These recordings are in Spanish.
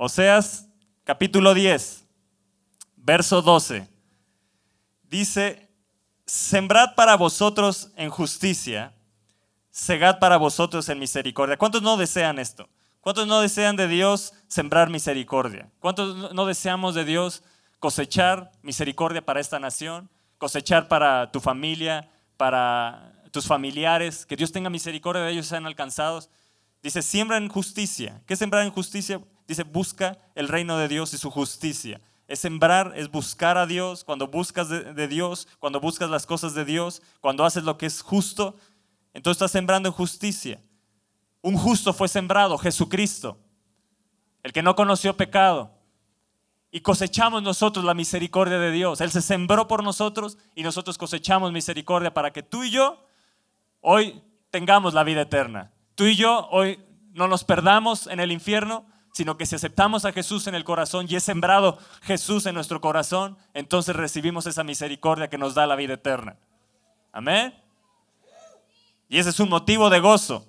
Oseas capítulo 10, verso 12. Dice, sembrad para vosotros en justicia, segad para vosotros en misericordia. ¿Cuántos no desean esto? ¿Cuántos no desean de Dios sembrar misericordia? ¿Cuántos no deseamos de Dios cosechar misericordia para esta nación? Cosechar para tu familia, para tus familiares, que Dios tenga misericordia de ellos sean alcanzados. Dice, siembra en justicia. ¿Qué sembrar en justicia? Dice, busca el reino de Dios y su justicia. Es sembrar, es buscar a Dios. Cuando buscas de, Dios, cuando buscas las cosas de Dios, cuando haces lo que es justo, entonces estás sembrando justicia. Un justo fue sembrado, Jesucristo, el que no conoció pecado. Y cosechamos nosotros la misericordia de Dios. Él se sembró por nosotros y nosotros cosechamos misericordia para que tú y yo hoy tengamos la vida eterna. Tú y yo hoy no nos perdamos en el infierno, sino que si aceptamos a Jesús en el corazón y es sembrado Jesús en nuestro corazón, entonces recibimos esa misericordia que nos da la vida eterna. Amén. Y ese es un motivo de gozo.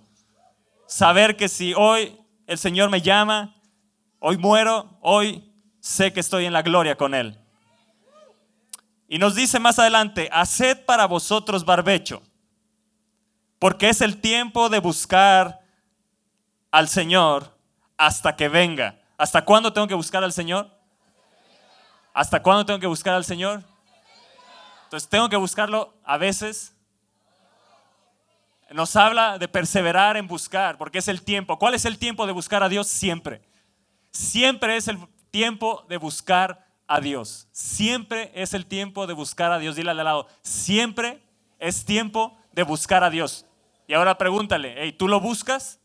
Saber que si hoy el Señor me llama, hoy muero, hoy sé que estoy en la gloria con Él. Y nos dice más adelante, haced para vosotros barbecho, porque es el tiempo de buscar al Señor hasta que venga. ¿Hasta cuándo tengo que buscar al Señor? ¿Hasta cuándo tengo que buscar al Señor? Entonces tengo que buscarlo a veces nos habla de perseverar en buscar, porque es el tiempo. ¿Cuál es el tiempo de buscar a Dios? Siempre. Siempre es el tiempo de buscar a Dios. Siempre es el tiempo de buscar a Dios. Dile al lado, siempre es tiempo de buscar a Dios. Y ahora pregúntale, ¿tú lo buscas?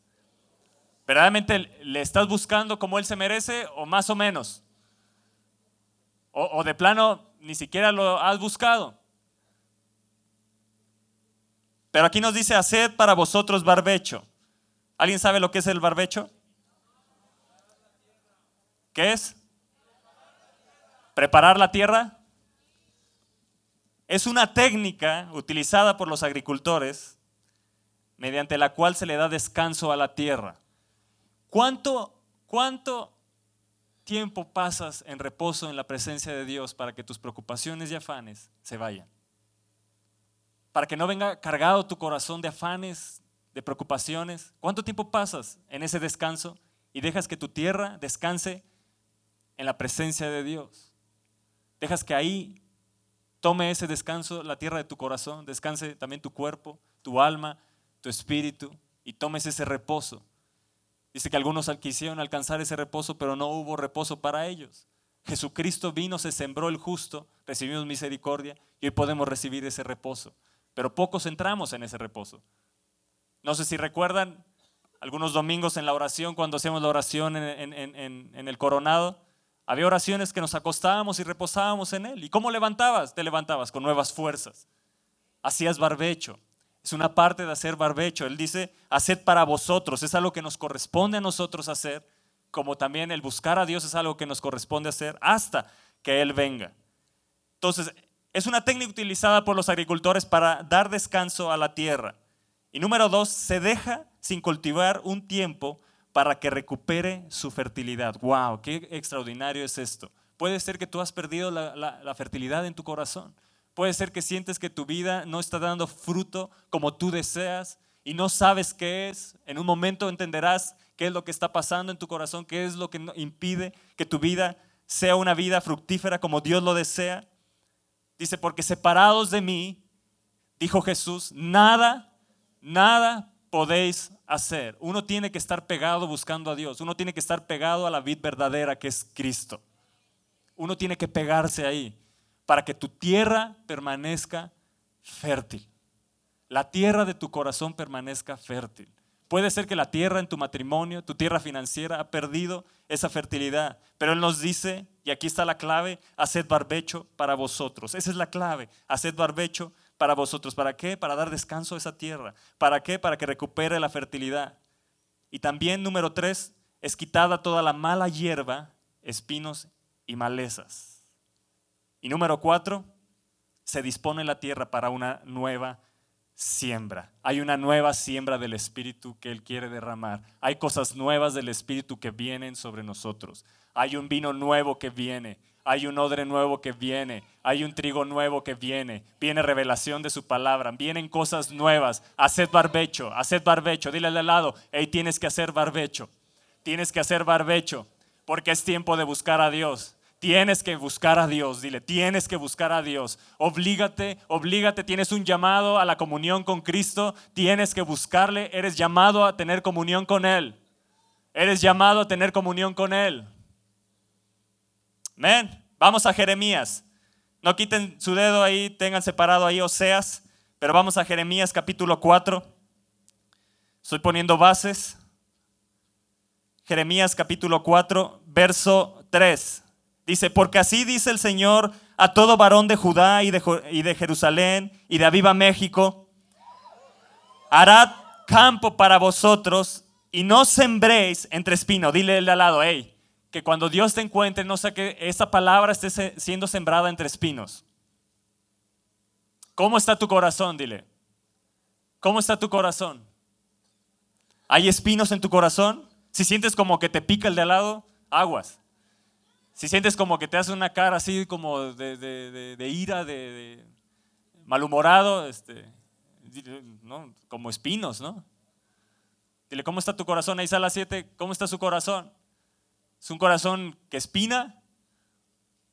¿Verdaderamente le estás buscando como Él se merece o más o menos? O, o de plano ni siquiera lo has buscado. Pero aquí nos dice, haced para vosotros barbecho. ¿Alguien sabe lo que es el barbecho? ¿Qué es? Preparar la tierra. Es una técnica utilizada por los agricultores mediante la cual se le da descanso a la tierra. ¿Cuánto, cuánto tiempo pasas en reposo en la presencia de Dios para que tus preocupaciones y afanes se vayan? para que no venga cargado tu corazón de afanes, de preocupaciones. ¿Cuánto tiempo pasas en ese descanso y dejas que tu tierra descanse en la presencia de Dios? Dejas que ahí tome ese descanso la tierra de tu corazón, descanse también tu cuerpo, tu alma, tu espíritu y tomes ese reposo. Dice que algunos quisieron alcanzar ese reposo, pero no hubo reposo para ellos. Jesucristo vino, se sembró el justo, recibimos misericordia y hoy podemos recibir ese reposo pero pocos entramos en ese reposo. No sé si recuerdan algunos domingos en la oración, cuando hacíamos la oración en, el coronado, había oraciones que nos acostábamos y reposábamos en él. ¿Y cómo levantabas? Te levantabas con nuevas fuerzas. Hacías barbecho. Es una parte de hacer barbecho. Él dice, haced para vosotros. Es algo que nos corresponde a nosotros hacer, como también el buscar a Dios es algo que nos corresponde hacer hasta que Él venga. Entonces, es una técnica utilizada por los agricultores para dar descanso a la tierra. Y número dos, se deja sin cultivar un tiempo para que recupere su fertilidad. ¡Wow! ¡Qué extraordinario es esto! Puede ser que tú has perdido la, la, fertilidad en tu corazón. Puede ser que sientes que tu vida no está dando fruto como tú deseas y no sabes qué es. En un momento entenderás qué es lo que está pasando en tu corazón, qué es lo que impide que tu vida sea una vida fructífera como Dios lo desea. Dice, porque separados de mí, dijo Jesús, nada, nada podéis hacer. Uno tiene que estar pegado buscando a Dios. Uno tiene que estar pegado a la vid verdadera que es Cristo. Uno tiene que pegarse ahí para que tu tierra permanezca fértil. La tierra de tu corazón permanezca fértil. Puede ser que la tierra en tu matrimonio, tu tierra financiera, ha perdido esa fertilidad. Pero Él nos dice, y aquí está la clave, haced barbecho para vosotros. Esa es la clave, haced barbecho para vosotros. ¿Para qué? Para dar descanso a esa tierra. ¿Para qué? Para que recupere la fertilidad. Y también, número tres, es quitada toda la mala hierba, espinos y malezas. Y número cuatro, se dispone la tierra para una nueva siembra. Hay una nueva siembra del Espíritu que Él quiere derramar. Hay cosas nuevas del Espíritu que vienen sobre nosotros. Hay un vino nuevo que viene. Hay un odre nuevo que viene. Hay un trigo nuevo que viene. Viene revelación de su palabra. Vienen cosas nuevas. Haced barbecho. Haced barbecho. Dile al lado, hey, tienes que hacer barbecho. Tienes que hacer barbecho. Porque es tiempo de buscar a Dios. Tienes que buscar a Dios, dile, tienes que buscar a Dios. Oblígate, oblígate, tienes un llamado a la comunión con Cristo, tienes que buscarle, eres llamado a tener comunión con Él. Eres llamado a tener comunión con Él. Amén. Vamos a Jeremías. No quiten su dedo ahí, tengan separado ahí Oseas, pero vamos a Jeremías capítulo 4. Estoy poniendo bases. Jeremías capítulo 4, verso 3. Dice, porque así dice el Señor a todo varón de Judá y de, Jerusalén y de Aviva México, harad campo para vosotros y no sembréis entre espinos. Dile al lado, hey, que cuando Dios te encuentre, no sé que esa palabra esté siendo sembrada entre espinos. ¿Cómo está tu corazón? Dile. ¿Cómo está tu corazón? ¿Hay espinos en tu corazón? Si sientes como que te pica el de al lado, aguas. Si sientes como que te hace una cara así como de, ira, de, malhumorado, este, ¿no? como espinos, ¿no? Dile, ¿cómo está tu corazón? Ahí sala 7, ¿cómo está su corazón? ¿Es un corazón que espina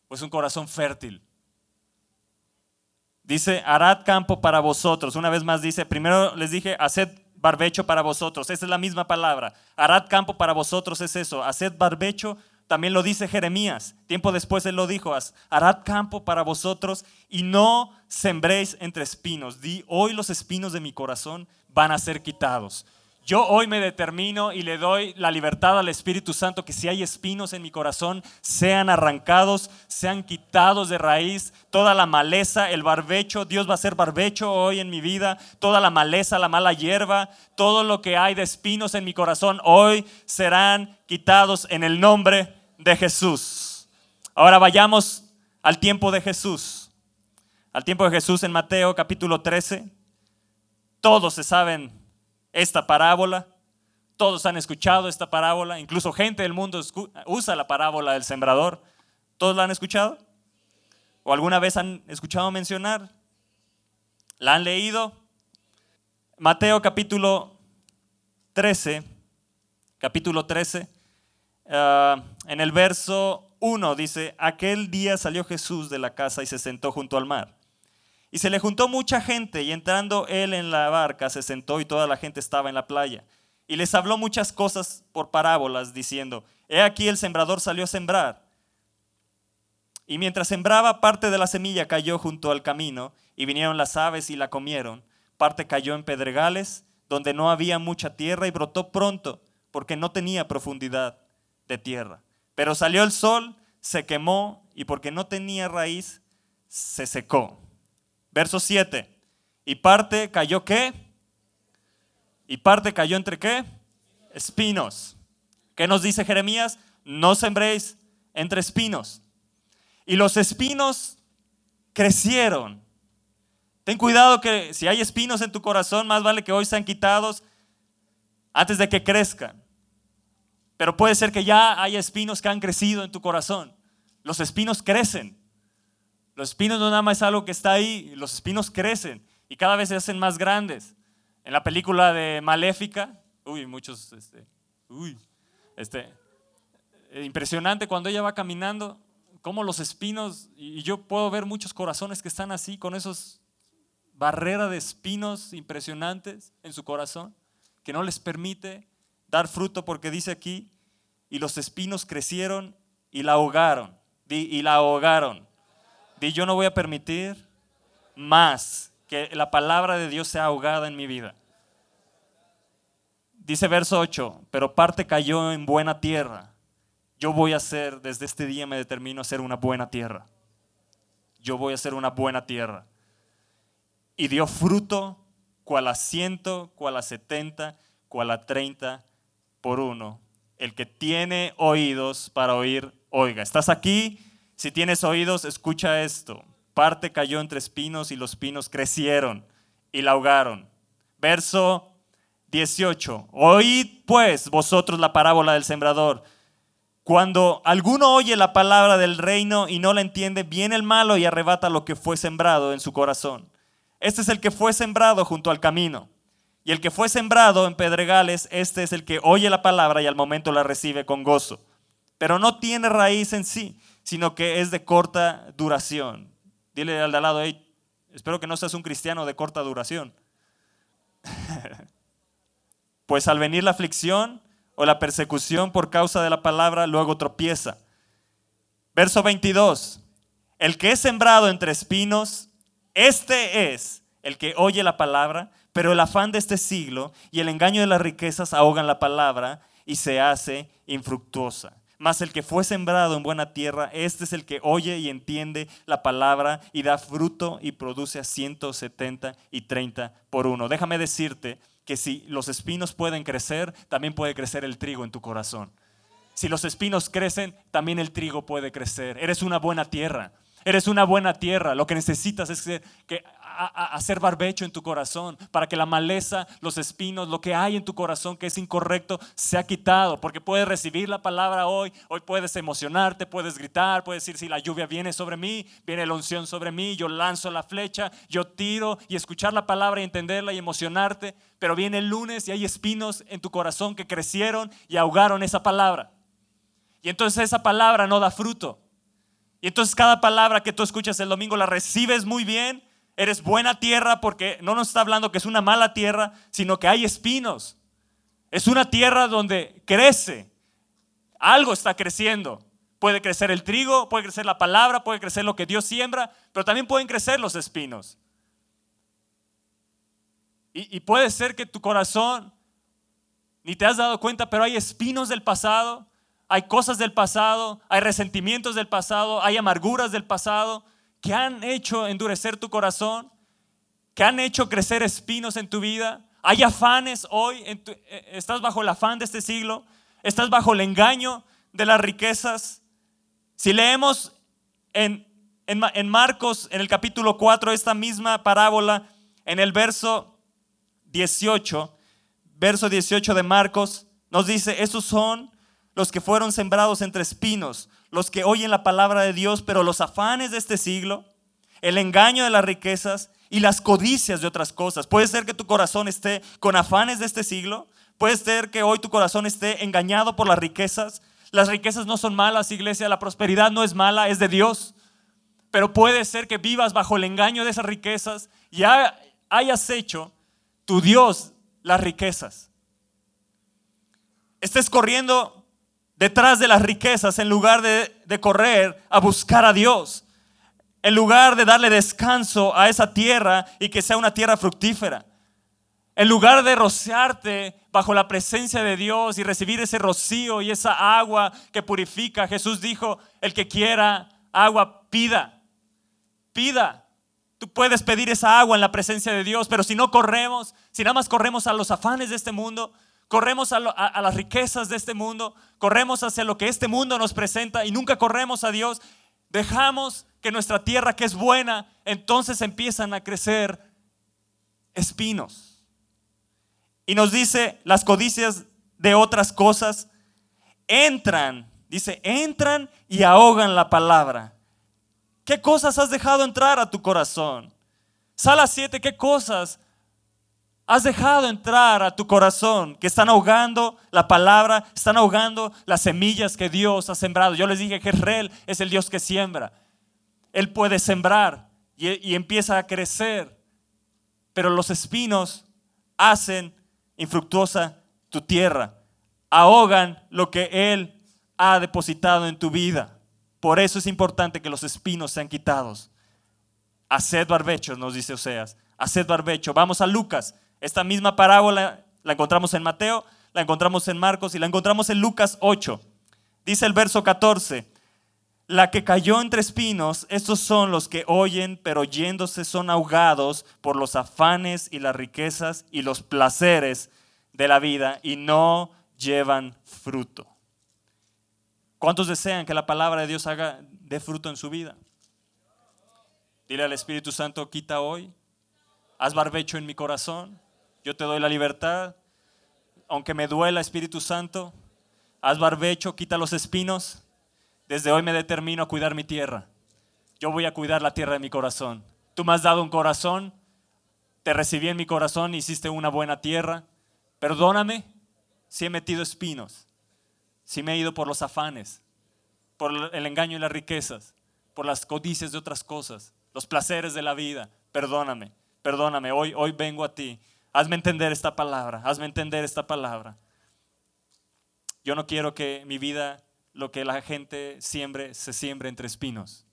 o es un corazón fértil? Dice, harad campo para vosotros. Una vez más dice, primero les dije, haced barbecho para vosotros. Esa es la misma palabra. Harad campo para vosotros es eso. Haced barbecho también lo dice Jeremías. Tiempo después él lo dijo, harad campo para vosotros y no sembréis entre espinos. Di, hoy los espinos de mi corazón van a ser quitados. Yo hoy me determino y le doy la libertad al Espíritu Santo que si hay espinos en mi corazón, sean arrancados, sean quitados de raíz. Toda la maleza, el barbecho, Dios va a ser barbecho hoy en mi vida. Toda la maleza, la mala hierba, todo lo que hay de espinos en mi corazón, hoy serán quitados en el nombre de Jesús. Ahora vayamos al tiempo de Jesús. Al tiempo de Jesús en Mateo capítulo 13. Todos se saben esta parábola. Todos han escuchado esta parábola. Incluso gente del mundo usa la parábola del sembrador. ¿Todos la han escuchado? ¿O alguna vez han escuchado mencionar? ¿La han leído? Mateo capítulo 13. Capítulo 13 Ah, en el verso 1 dice, aquel día salió Jesús de la casa y se sentó junto al mar. Y se le juntó mucha gente y entrando él en la barca se sentó y toda la gente estaba en la playa. Y les habló muchas cosas por parábolas diciendo, he aquí el sembrador salió a sembrar. Y mientras sembraba, parte de la semilla cayó junto al camino y vinieron las aves y la comieron. Parte cayó en pedregales donde no había mucha tierra y brotó pronto porque no tenía profundidad de tierra. Pero salió el sol, se quemó y porque no tenía raíz, se secó. Verso 7. Y parte cayó qué? Y parte cayó entre qué? Espinos. ¿Qué nos dice Jeremías? No sembréis entre espinos. Y los espinos crecieron. Ten cuidado que si hay espinos en tu corazón, más vale que hoy sean quitados antes de que crezcan. Pero puede ser que ya haya espinos que han crecido en tu corazón. Los espinos crecen. Los espinos no nada más es algo que está ahí, los espinos crecen y cada vez se hacen más grandes. En la película de Maléfica, uy, muchos, este, uy, este, eh, impresionante cuando ella va caminando, como los espinos, y yo puedo ver muchos corazones que están así, con esos barreras de espinos impresionantes en su corazón, que no les permite dar fruto porque dice aquí, y los espinos crecieron y la ahogaron. y la ahogaron. Di, yo no voy a permitir más que la palabra de Dios sea ahogada en mi vida. Dice verso 8, pero parte cayó en buena tierra. Yo voy a ser, desde este día me determino a ser una buena tierra. Yo voy a ser una buena tierra. Y dio fruto, cual a ciento, cual a setenta, cual a treinta por uno. El que tiene oídos para oír, oiga. ¿Estás aquí? Si tienes oídos, escucha esto. Parte cayó entre espinos y los pinos crecieron y la ahogaron. Verso 18. Oíd pues vosotros la parábola del sembrador. Cuando alguno oye la palabra del reino y no la entiende, viene el malo y arrebata lo que fue sembrado en su corazón. Este es el que fue sembrado junto al camino. Y el que fue sembrado en pedregales, este es el que oye la palabra y al momento la recibe con gozo. Pero no tiene raíz en sí, sino que es de corta duración. Dile al de al lado, espero que no seas un cristiano de corta duración. pues al venir la aflicción, o la persecución por causa de la palabra luego tropieza. Verso 22. El que es sembrado entre espinos, este es el que oye la palabra, pero el afán de este siglo y el engaño de las riquezas ahogan la palabra y se hace infructuosa. Mas el que fue sembrado en buena tierra, este es el que oye y entiende la palabra y da fruto y produce a 170 y 30 por uno. Déjame decirte que si los espinos pueden crecer, también puede crecer el trigo en tu corazón. Si los espinos crecen, también el trigo puede crecer. Eres una buena tierra. Eres una buena tierra. Lo que necesitas es que, hacer barbecho en tu corazón para que la maleza, los espinos, lo que hay en tu corazón que es incorrecto, sea quitado. Porque puedes recibir la palabra hoy. Hoy puedes emocionarte, puedes gritar, puedes decir si la lluvia viene sobre mí, viene la unción sobre mí, yo lanzo la flecha, yo tiro y escuchar la palabra y entenderla y emocionarte. Pero viene el lunes y hay espinos en tu corazón que crecieron y ahogaron esa palabra. Y entonces esa palabra no da fruto. Y entonces cada palabra que tú escuchas el domingo la recibes muy bien. Eres buena tierra porque no nos está hablando que es una mala tierra, sino que hay espinos. Es una tierra donde crece. Algo está creciendo. Puede crecer el trigo, puede crecer la palabra, puede crecer lo que Dios siembra, pero también pueden crecer los espinos. Y, y puede ser que tu corazón ni te has dado cuenta, pero hay espinos del pasado hay cosas del pasado, hay resentimientos del pasado, hay amarguras del pasado que han hecho endurecer tu corazón, que han hecho crecer espinos en tu vida. Hay afanes hoy, eh, estás bajo el afán de este siglo, estás bajo el engaño de las riquezas. Si leemos en, en, en Marcos, en el capítulo 4, esta misma parábola, en el verso 18, verso 18 de Marcos, nos dice, esos son los que fueron sembrados entre espinos, los que oyen la palabra de Dios, pero los afanes de este siglo, el engaño de las riquezas y las codicias de otras cosas. Puede ser que tu corazón esté con afanes de este siglo, puede ser que hoy tu corazón esté engañado por las riquezas. Las riquezas no son malas, iglesia, la prosperidad no es mala, es de Dios. Pero puede ser que vivas bajo el engaño de esas riquezas y hayas hecho tu Dios las riquezas. Estés corriendo detrás de las riquezas en lugar de, correr a buscar a Dios. En lugar de darle descanso a esa tierra y que sea una tierra fructífera. En lugar de rociarte bajo la presencia de Dios y recibir ese rocío y esa agua que purifica, Jesús dijo, el que quiera agua, pida, pida. Tú puedes pedir esa agua en la presencia de Dios, pero si no corremos, si nada más corremos a los afanes de este mundo, corremos a, las riquezas de este mundo, corremos hacia lo que este mundo nos presenta y nunca corremos a Dios, dejamos que nuestra tierra que es buena, entonces empiezan a crecer espinos. Y nos dice las codicias de otras cosas, entran, dice, entran y ahogan la palabra. ¿Qué cosas has dejado entrar a tu corazón? Sala 7, ¿qué cosas has dejado entrar a tu corazón, que están ahogando la palabra, están ahogando las semillas que Dios ha sembrado. Yo les dije que Israel es el Dios que siembra. Él puede sembrar y, empieza a crecer, pero los espinos hacen infructuosa tu tierra, ahogan lo que Él ha depositado en tu vida. Por eso es importante que los espinos sean quitados. Haced barbechos, nos dice Oseas. Haced barbecho. Vamos a Lucas esta misma parábola la encontramos en Mateo, la encontramos en Marcos y la encontramos en Lucas 8. Dice el verso 14, la que cayó entre espinos, estos son los que oyen, pero oyéndose son ahogados por los afanes y las riquezas y los placeres de la vida y no llevan fruto. ¿Cuántos desean que la palabra de Dios haga de fruto en su vida? Dile al Espíritu Santo, quita hoy haz barbecho en mi corazón, yo te doy la libertad, aunque me duela Espíritu Santo, haz barbecho, quita los espinos, desde hoy me determino a cuidar mi tierra, yo voy a cuidar la tierra de mi corazón. Tú me has dado un corazón, te recibí en mi corazón, hiciste una buena tierra, perdóname si he metido espinos, si me he ido por los afanes, por el engaño y las riquezas, por las codicias de otras cosas, los placeres de la vida. Perdóname, perdóname. Hoy, hoy vengo a ti. Hazme entender esta palabra, hazme entender esta palabra. Yo no quiero que mi vida, lo que la gente siembre, se siembre entre espinos.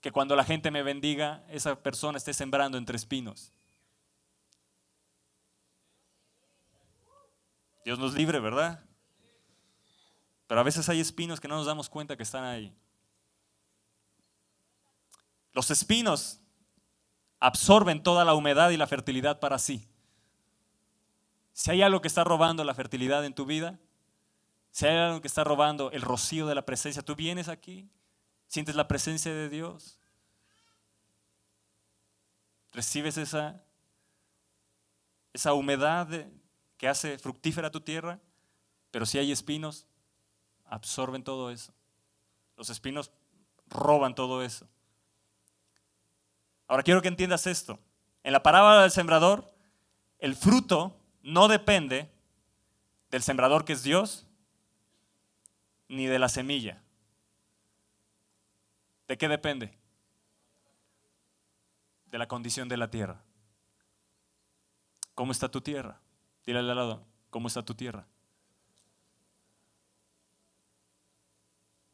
Que cuando la gente me bendiga, esa persona esté sembrando entre espinos. Dios nos libre, ¿verdad? Pero a veces hay espinos que no nos damos cuenta que están ahí. Los espinos absorben toda la humedad y la fertilidad para sí. Si hay algo que está robando la fertilidad en tu vida, si hay algo que está robando el rocío de la presencia, tú vienes aquí, sientes la presencia de Dios, recibes esa, esa humedad que hace fructífera tu tierra, pero si hay espinos, absorben todo eso. Los espinos roban todo eso. Ahora quiero que entiendas esto. En la parábola del sembrador, el fruto no depende del sembrador que es Dios, ni de la semilla. ¿De qué depende? De la condición de la tierra. ¿Cómo está tu tierra? Dile al lado, ¿cómo está tu tierra?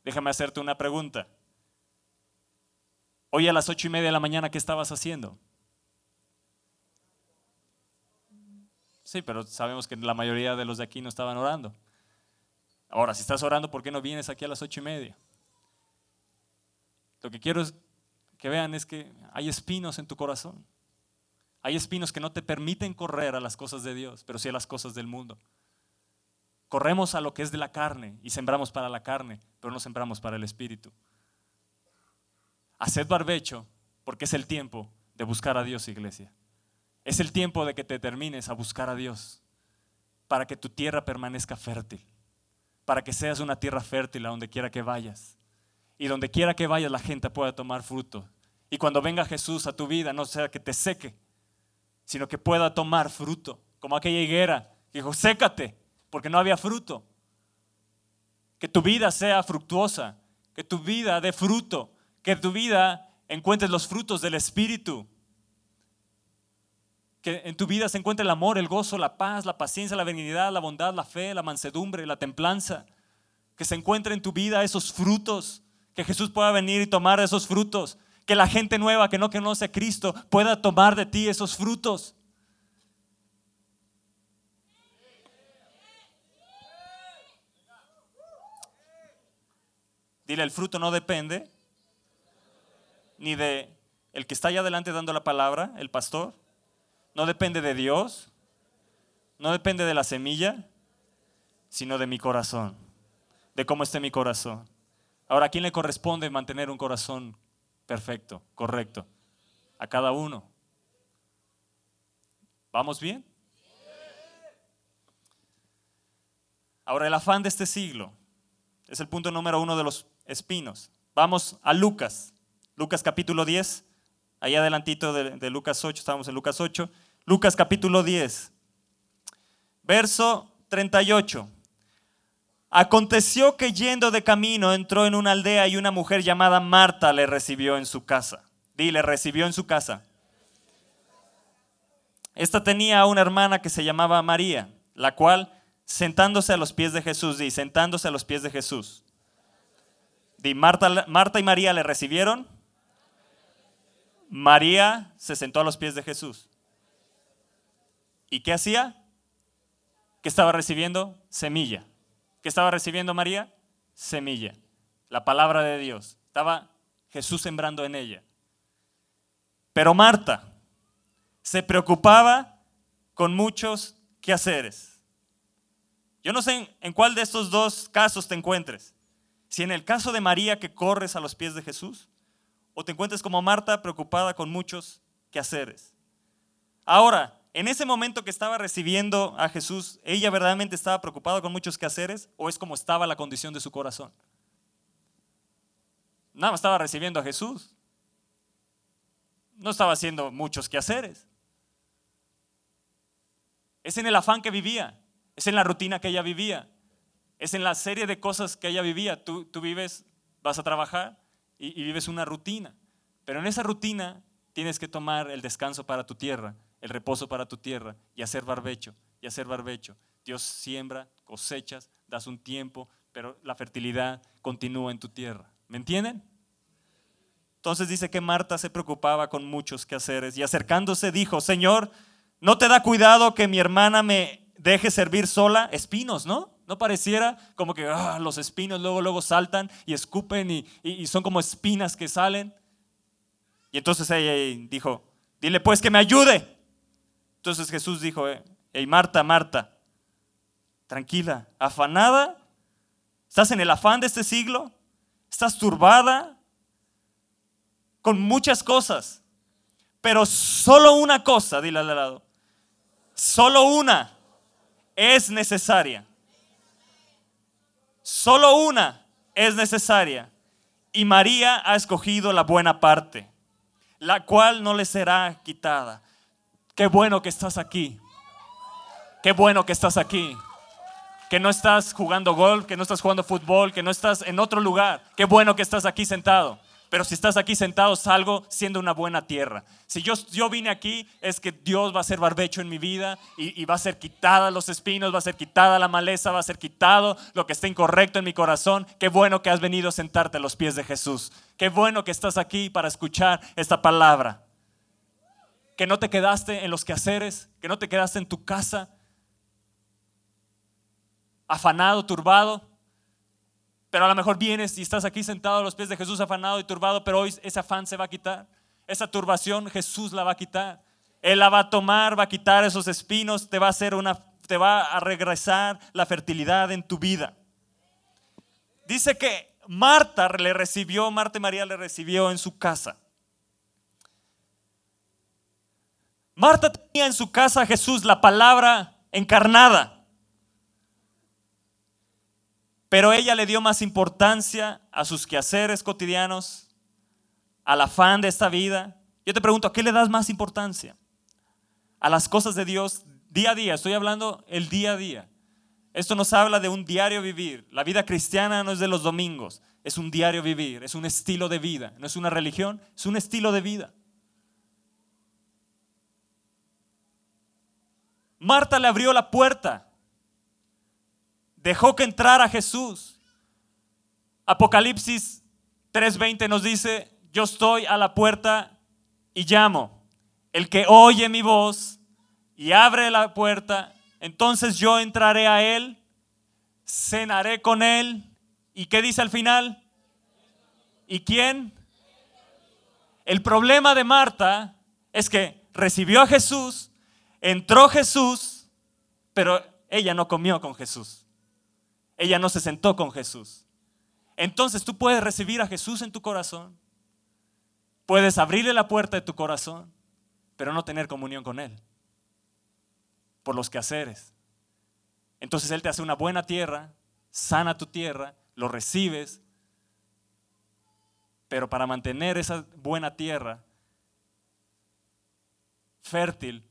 Déjame hacerte una pregunta. Hoy a las ocho y media de la mañana, ¿qué estabas haciendo? Sí, pero sabemos que la mayoría de los de aquí no estaban orando. Ahora, si estás orando, ¿por qué no vienes aquí a las ocho y media? Lo que quiero que vean es que hay espinos en tu corazón. Hay espinos que no te permiten correr a las cosas de Dios, pero sí a las cosas del mundo. Corremos a lo que es de la carne y sembramos para la carne, pero no sembramos para el espíritu. Haced barbecho porque es el tiempo de buscar a Dios, iglesia. Es el tiempo de que te termines a buscar a Dios para que tu tierra permanezca fértil, para que seas una tierra fértil a donde quiera que vayas. Y donde quiera que vayas la gente pueda tomar fruto. Y cuando venga Jesús a tu vida, no sea que te seque, sino que pueda tomar fruto, como aquella higuera que dijo, sécate, porque no había fruto. Que tu vida sea fructuosa, que tu vida dé fruto, que tu vida encuentres los frutos del Espíritu. En tu vida se encuentre el amor, el gozo, la paz, la paciencia, la benignidad, la bondad, la fe, la mansedumbre, la templanza. Que se encuentre en tu vida esos frutos. Que Jesús pueda venir y tomar esos frutos. Que la gente nueva que no conoce a Cristo pueda tomar de ti esos frutos. Dile, el fruto no depende ni de el que está allá adelante dando la palabra, el pastor. No depende de Dios. No depende de la semilla, sino de mi corazón. De cómo esté mi corazón. Ahora, ¿a quién le corresponde mantener un corazón perfecto, correcto? A cada uno. ¿Vamos bien? Ahora, el afán de este siglo es el punto número uno de los espinos. Vamos a Lucas, Lucas capítulo 10, ahí adelantito de, Lucas 8, estamos en Lucas 8, Lucas capítulo 10, verso 38. Aconteció que yendo de camino entró en una aldea y una mujer llamada Marta le recibió en su casa. Dile, recibió en su casa. Esta tenía una hermana que se llamaba María, la cual sentándose a los pies de Jesús, di, sentándose a los pies de Jesús, Marta, Marta y María le recibieron. María se sentó a los pies de Jesús. ¿Y qué hacía? ¿Qué estaba recibiendo? Semilla. ¿Qué estaba recibiendo María? Semilla. La palabra de Dios. Estaba Jesús sembrando en ella. Pero Marta se preocupaba con muchos quehaceres. Yo no sé en cuál de estos dos casos te encuentres. Si en el caso de María que corres a los pies de Jesús, o te encuentres como Marta preocupada con muchos quehaceres. Ahora, en ese momento que estaba recibiendo a Jesús, ¿ella verdaderamente estaba preocupada con muchos quehaceres o es como estaba la condición de su corazón? Nada más estaba recibiendo a Jesús. No estaba haciendo muchos quehaceres. Es en el afán que vivía, es en la rutina que ella vivía, es en la serie de cosas que ella vivía. Tú, tú vives, vas a trabajar y, vives una rutina, pero en esa rutina tienes que tomar el descanso para tu tierra, el reposo para tu tierra y hacer barbecho, y hacer barbecho. Dios siembra, cosechas, das un tiempo, pero la fertilidad continúa en tu tierra. ¿Me entienden? Entonces dice que Marta se preocupaba con muchos quehaceres y acercándose dijo, Señor, ¿no te da cuidado que mi hermana me deje servir sola? Espinos, ¿no? No pareciera como que ah, los espinos luego, luego saltan y escupen y, son como espinas que salen. Y entonces ella dijo, dile pues que me ayude. Entonces Jesús dijo, hey Marta, Marta, tranquila, afanada, estás en el afán de este siglo, estás turbada con muchas cosas, pero solo una cosa, dile al lado, Solo una es necesaria. Solo una es necesaria. Y María ha escogido la buena parte, la cual no le será quitada. Qué bueno que estás aquí. Qué bueno que estás aquí. Que no estás jugando golf, que no estás jugando fútbol, que no estás en otro lugar. Qué bueno que estás aquí sentado. Pero si estás aquí sentado, salgo siendo una buena tierra. Si yo, yo vine aquí, es que Dios va a ser barbecho en mi vida y, y, va a ser quitada los espinos, va a ser quitada la maleza, va a ser quitado lo que esté incorrecto en mi corazón. Qué bueno que has venido a sentarte a los pies de Jesús. Qué bueno que estás aquí para escuchar esta palabra. Que no te quedaste en los quehaceres, que no te quedaste en tu casa, afanado, turbado, pero a lo mejor vienes y estás aquí sentado a los pies de Jesús afanado y turbado, pero hoy ese afán se va a quitar. Esa turbación Jesús la va a quitar. Él la va a tomar, va a quitar esos espinos, te va a hacer una te va a regresar la fertilidad en tu vida. Dice que Marta le recibió, Marta y María le recibió en su casa. Marta tenía en su casa a Jesús la palabra encarnada. Pero ella le dio más importancia a sus quehaceres cotidianos, al afán de esta vida. Yo te pregunto, ¿a qué le das más importancia? A las cosas de Dios día a día. Estoy hablando el día a día. Esto nos habla de un diario vivir. La vida cristiana no es de los domingos, es un diario vivir, es un estilo de vida. No es una religión, es un estilo de vida. Marta le abrió la puerta dejó que entrara Jesús. Apocalipsis 3:20 nos dice, yo estoy a la puerta y llamo. El que oye mi voz y abre la puerta, entonces yo entraré a él, cenaré con él. ¿Y qué dice al final? ¿Y quién? El problema de Marta es que recibió a Jesús, entró Jesús, pero ella no comió con Jesús. Ella no se sentó con Jesús. Entonces tú puedes recibir a Jesús en tu corazón. Puedes abrirle la puerta de tu corazón, pero no tener comunión con Él. Por los quehaceres. Entonces Él te hace una buena tierra, sana tu tierra, lo recibes. Pero para mantener esa buena tierra fértil,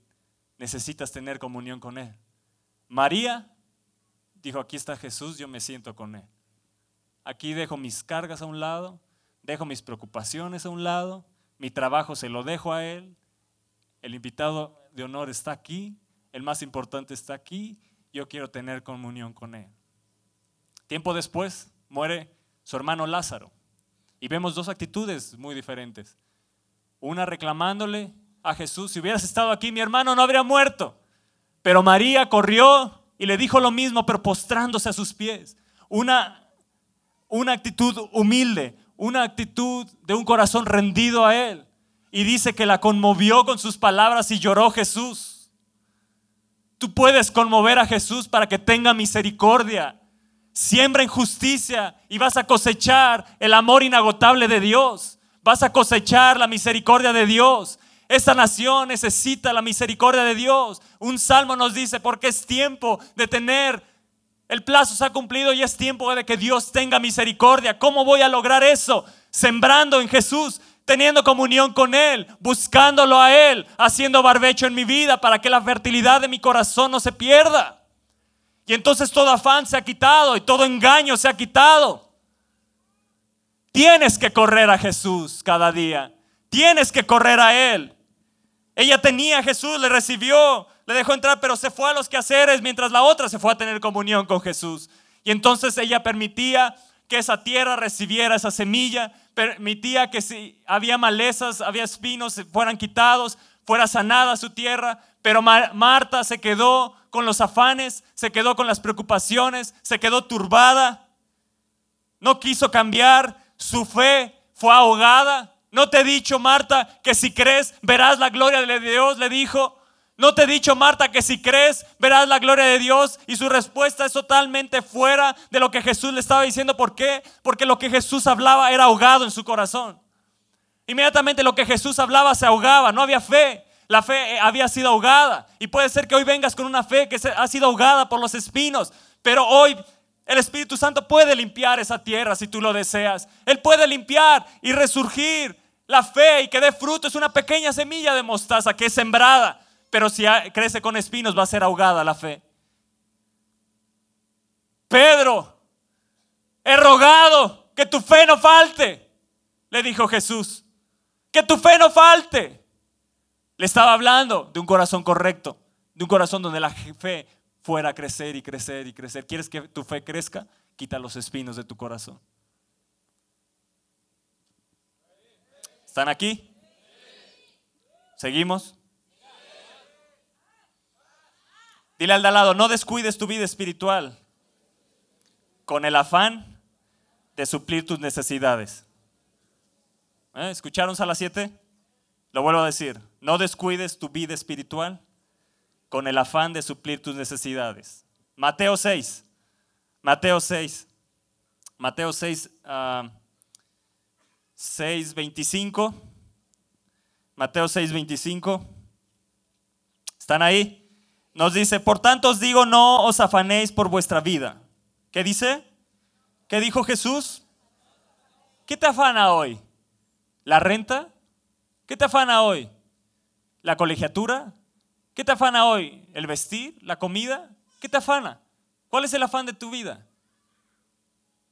necesitas tener comunión con Él. María dijo, aquí está Jesús, yo me siento con Él. Aquí dejo mis cargas a un lado, dejo mis preocupaciones a un lado, mi trabajo se lo dejo a Él, el invitado de honor está aquí, el más importante está aquí, yo quiero tener comunión con Él. Tiempo después muere su hermano Lázaro y vemos dos actitudes muy diferentes. Una reclamándole a Jesús, si hubieras estado aquí mi hermano no habría muerto. Pero María corrió y le dijo lo mismo, pero postrándose a sus pies. Una, una actitud humilde, una actitud de un corazón rendido a Él. Y dice que la conmovió con sus palabras y lloró Jesús. Tú puedes conmover a Jesús para que tenga misericordia. Siembra en justicia y vas a cosechar el amor inagotable de Dios. Vas a cosechar la misericordia de Dios. Esta nación necesita la misericordia de Dios. Un salmo nos dice, porque es tiempo de tener, el plazo se ha cumplido y es tiempo de que Dios tenga misericordia. ¿Cómo voy a lograr eso? Sembrando en Jesús, teniendo comunión con Él, buscándolo a Él, haciendo barbecho en mi vida para que la fertilidad de mi corazón no se pierda. Y entonces todo afán se ha quitado y todo engaño se ha quitado. Tienes que correr a Jesús cada día. Tienes que correr a Él. Ella tenía a Jesús, le recibió, le dejó entrar, pero se fue a los quehaceres mientras la otra se fue a tener comunión con Jesús. Y entonces ella permitía que esa tierra recibiera esa semilla, permitía que si había malezas, había espinos, fueran quitados, fuera sanada su tierra, pero Marta se quedó con los afanes, se quedó con las preocupaciones, se quedó turbada, no quiso cambiar, su fe fue ahogada. No te he dicho, Marta, que si crees verás la gloria de Dios, le dijo. ¿No te he dicho, Marta, que si crees verás la gloria de Dios? Y su respuesta es totalmente fuera de lo que Jesús le estaba diciendo. ¿Por qué? Porque lo que Jesús hablaba era ahogado en su corazón. Inmediatamente lo que Jesús hablaba se ahogaba, no había fe. La fe eh, había sido ahogada. Y puede ser que hoy vengas con una fe que ha sido ahogada por los espinos. Pero hoy el Espíritu Santo puede limpiar esa tierra si tú lo deseas. Él puede limpiar y resurgir la fe y que dé fruto. Es una pequeña semilla de mostaza que es sembrada pero si crece con espinos va a ser ahogada la fe. Pedro, he rogado que tu fe no falte, le dijo Jesús, que tu fe no falte. Le estaba hablando de un corazón correcto, de un corazón donde la fe fuera a crecer y crecer y crecer. ¿Quieres que tu fe crezca? Quita los espinos de tu corazón. ¿Están aquí? ¿Seguimos? Dile al de al lado, no descuides tu vida espiritual con el afán de suplir tus necesidades. ¿Eh? ¿Escucharon a las 7? Lo vuelvo a decir, no descuides tu vida espiritual con el afán de suplir tus necesidades. Mateo 6, Mateo 6, Mateo 6, 6, 25, Mateo 6, 25. ¿Están ahí? Nos dice, por tanto os digo, no os afanéis por vuestra vida. ¿Qué dice? ¿Qué dijo Jesús? ¿Qué te afana hoy? ¿La renta? ¿Qué te afana hoy? ¿La colegiatura? ¿Qué te afana hoy? ¿El vestir? ¿La comida? ¿Qué te afana? ¿Cuál es el afán de tu vida?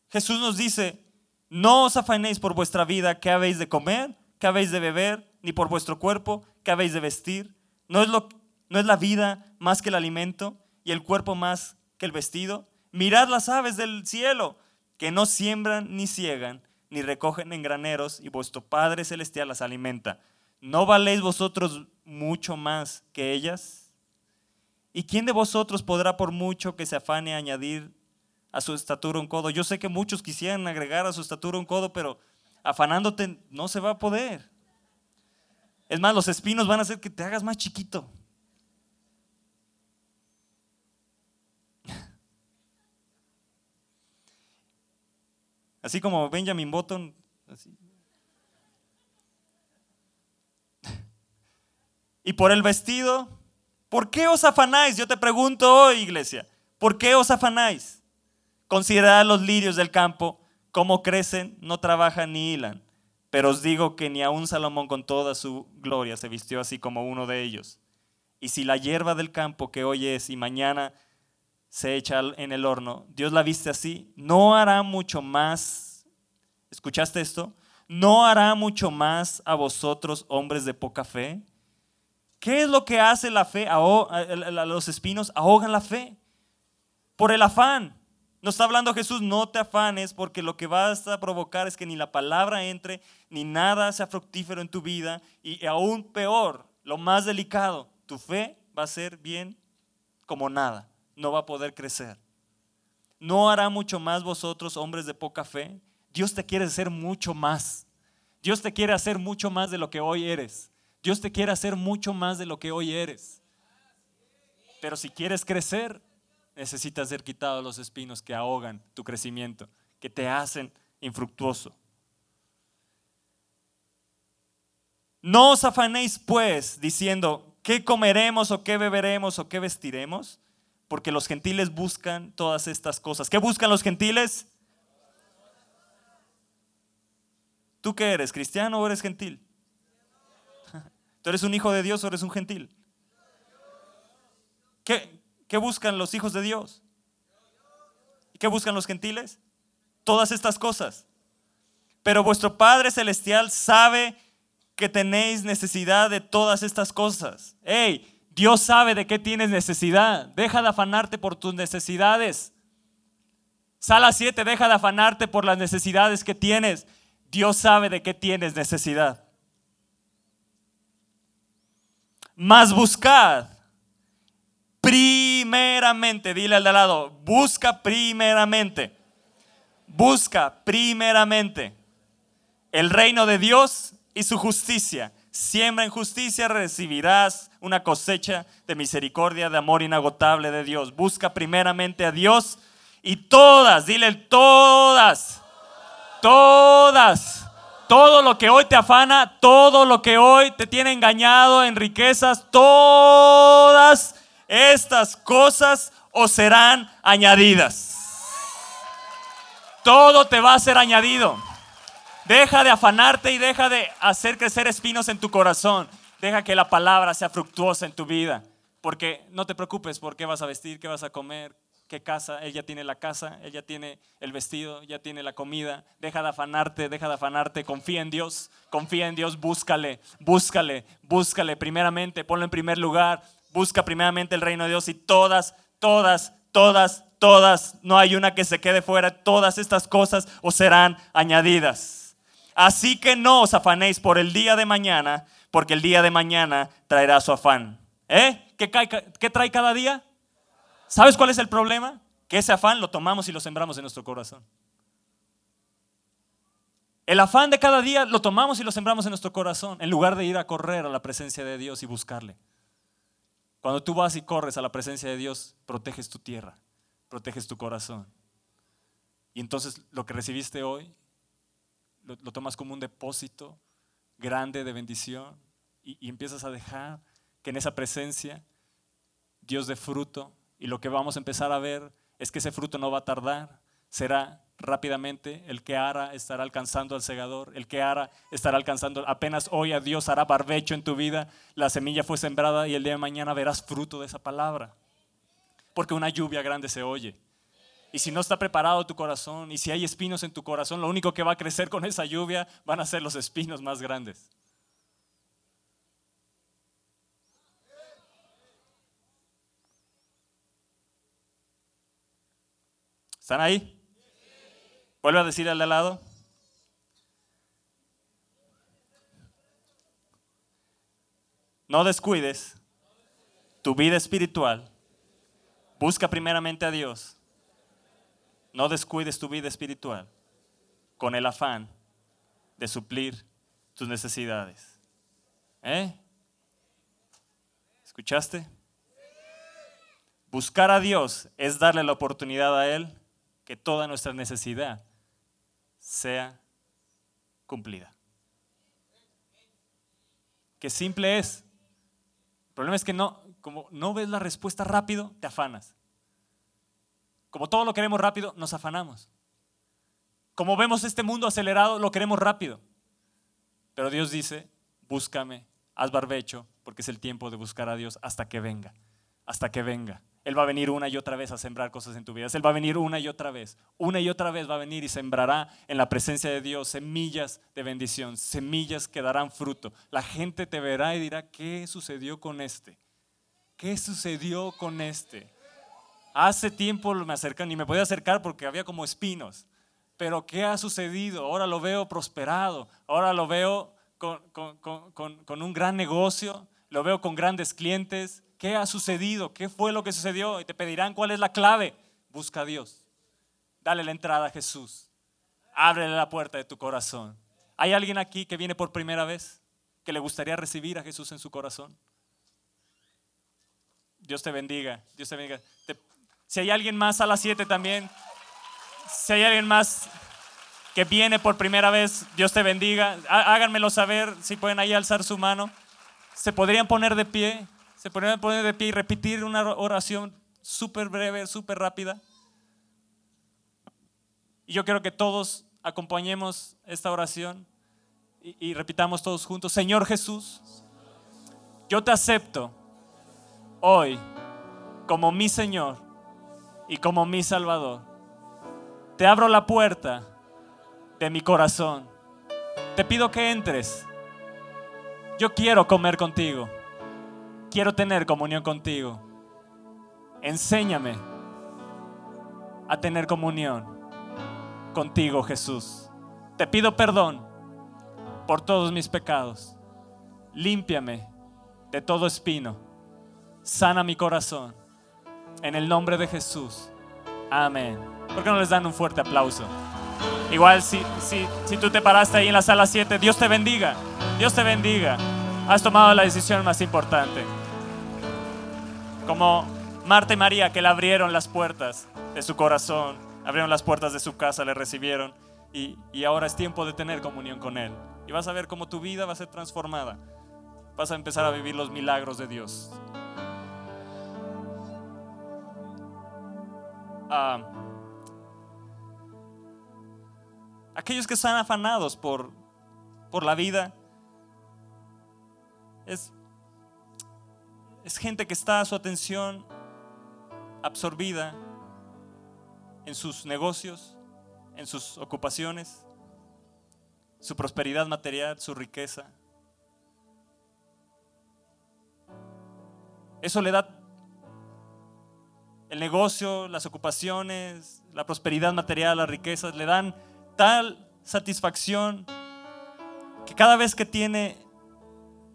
Jesús nos dice, no os afanéis por vuestra vida, qué habéis de comer, qué habéis de beber, ni por vuestro cuerpo, qué habéis de vestir. ¿No es lo ¿No es la vida más que el alimento y el cuerpo más que el vestido? Mirad las aves del cielo, que no siembran ni ciegan, ni recogen en graneros, y vuestro Padre Celestial las alimenta. ¿No valéis vosotros mucho más que ellas? ¿Y quién de vosotros podrá por mucho que se afane añadir a su estatura un codo? Yo sé que muchos quisieran agregar a su estatura un codo, pero afanándote no se va a poder. Es más, los espinos van a hacer que te hagas más chiquito. Así como Benjamin Button. Y por el vestido, ¿por qué os afanáis? Yo te pregunto hoy, iglesia, ¿por qué os afanáis? Considerad los lirios del campo, cómo crecen, no trabajan ni hilan. Pero os digo que ni aun Salomón con toda su gloria se vistió así como uno de ellos. Y si la hierba del campo que hoy es y mañana se echa en el horno, Dios la viste así, ¿no hará mucho más? ¿Escuchaste esto? ¿No hará mucho más a vosotros, hombres de poca fe? ¿Qué es lo que hace la fe? Los espinos ahogan la fe por el afán. Nos está hablando Jesús, no te afanes porque lo que vas a provocar es que ni la palabra entre, ni nada sea fructífero en tu vida y aún peor, lo más delicado, tu fe va a ser bien como nada no va a poder crecer. ¿No hará mucho más vosotros, hombres de poca fe? Dios te quiere hacer mucho más. Dios te quiere hacer mucho más de lo que hoy eres. Dios te quiere hacer mucho más de lo que hoy eres. Pero si quieres crecer, necesitas ser quitado los espinos que ahogan tu crecimiento, que te hacen infructuoso. No os afanéis pues diciendo, ¿qué comeremos o qué beberemos o qué vestiremos? Porque los gentiles buscan todas estas cosas. ¿Qué buscan los gentiles? ¿Tú qué eres? ¿Cristiano o eres gentil? ¿Tú eres un hijo de Dios o eres un gentil? ¿Qué, qué buscan los hijos de Dios? ¿Y qué buscan los gentiles? Todas estas cosas. Pero vuestro Padre Celestial sabe que tenéis necesidad de todas estas cosas. Hey, Dios sabe de qué tienes necesidad. Deja de afanarte por tus necesidades. Sala 7, deja de afanarte por las necesidades que tienes. Dios sabe de qué tienes necesidad. Más buscad primeramente, dile al de al lado, busca primeramente, busca primeramente el reino de Dios y su justicia. Siembra en justicia, recibirás una cosecha de misericordia, de amor inagotable de Dios. Busca primeramente a Dios y todas, dile todas, todas, todo lo que hoy te afana, todo lo que hoy te tiene engañado en riquezas, todas estas cosas os serán añadidas. Todo te va a ser añadido. Deja de afanarte y deja de hacer crecer espinos en tu corazón. Deja que la palabra sea fructuosa en tu vida. Porque no te preocupes por qué vas a vestir, qué vas a comer, qué casa. Él ya tiene la casa, él ya tiene el vestido, ya tiene la comida. Deja de afanarte, deja de afanarte. Confía en Dios, confía en Dios, búscale, búscale, búscale primeramente, ponlo en primer lugar. Busca primeramente el reino de Dios y todas, todas, todas, todas, no hay una que se quede fuera. Todas estas cosas os serán añadidas. Así que no os afanéis por el día de mañana, porque el día de mañana traerá su afán. ¿Eh? ¿Qué, trae cada día? ¿Sabes cuál es el problema? Que ese afán lo tomamos y lo sembramos en nuestro corazón. El afán de cada día lo tomamos y lo sembramos en nuestro corazón, en lugar de ir a correr a la presencia de Dios y buscarle. Cuando tú vas y corres a la presencia de Dios, proteges tu tierra, proteges tu corazón. Y entonces lo que recibiste hoy lo, tomas como un depósito grande de bendición y, y empiezas a dejar que en esa presencia Dios dé fruto y lo que vamos a empezar a ver es que ese fruto no va a tardar, será rápidamente, el que ara estará alcanzando al segador, el que ara estará alcanzando, apenas hoy a Dios hará barbecho en tu vida, la semilla fue sembrada y el día de mañana verás fruto de esa palabra, porque una lluvia grande se oye. Y si no está preparado tu corazón y si hay espinos en tu corazón, lo único que va a crecer con esa lluvia van a ser los espinos más grandes. ¿Están ahí? Vuelve a decir al de al lado. No descuides tu vida espiritual. Busca primeramente a Dios no descuides tu vida espiritual con el afán de suplir tus necesidades. ¿Eh? ¿Escuchaste? Buscar a Dios es darle la oportunidad a Él que toda nuestra necesidad sea cumplida. Qué simple es. El problema es que no, como no ves la respuesta rápido, te afanas. Como todo lo queremos rápido, nos afanamos. Como vemos este mundo acelerado, lo queremos rápido. Pero Dios dice, búscame, haz barbecho, porque es el tiempo de buscar a Dios hasta que venga, hasta que venga. Él va a venir una y otra vez a sembrar cosas en tu vida. Él va a venir una y otra vez. Una y otra vez va a venir y sembrará en la presencia de Dios semillas de bendición, semillas que darán fruto. La gente te verá y dirá, ¿qué sucedió con este? ¿Qué sucedió con este? Hace tiempo me acercan y me podía acercar porque había como espinos. Pero ¿qué ha sucedido? Ahora lo veo prosperado, ahora lo veo con, con, un gran negocio, lo veo con grandes clientes. ¿Qué ha sucedido? ¿Qué fue lo que sucedió? Y te pedirán cuál es la clave. Busca a Dios. Dale la entrada a Jesús. Ábrele la puerta de tu corazón. ¿Hay alguien aquí que viene por primera vez? Que le gustaría recibir a Jesús en su corazón. Dios te bendiga. Dios te bendiga. Si hay alguien más a las 7 también. Si hay alguien más. que viene por primera vez, Dios te bendiga. Háganmelo saber si pueden ahí alzar su mano. Se podrían poner de pie, se podrían poner de pie y repetir una oración súper breve, súper rápida. Y yo quiero que todos acompañemos esta oración y repitamos todos juntos. Señor Jesús, yo te acepto hoy como mi Señor y como mi Salvador. Te abro la puerta de mi corazón. Te pido que entres. Yo quiero comer contigo. Quiero tener comunión contigo. Enséñame a tener comunión contigo, Jesús. Te pido perdón por todos mis pecados. Límpiame de todo espino. Sana mi corazón. En el nombre de Jesús. Amén. ¿Por qué no les dan un fuerte aplauso? Igual si, si, si tú te paraste ahí en la sala 7, Dios te bendiga. Dios te bendiga. Has tomado la decisión más importante. Como Marta y María que le abrieron las puertas de su corazón, abrieron las puertas de su casa, le recibieron y, y ahora es tiempo de tener comunión con Él. Y vas a ver cómo tu vida va a ser transformada. Vas a empezar a vivir los milagros de Dios. Ah, aquellos que están afanados por, por la vida, es, es gente que está su atención absorbida en sus negocios, en sus ocupaciones, su prosperidad material, su riqueza. Eso le da el negocio, las ocupaciones, la prosperidad material, las riquezas, le dan tal satisfacción que cada vez que tiene,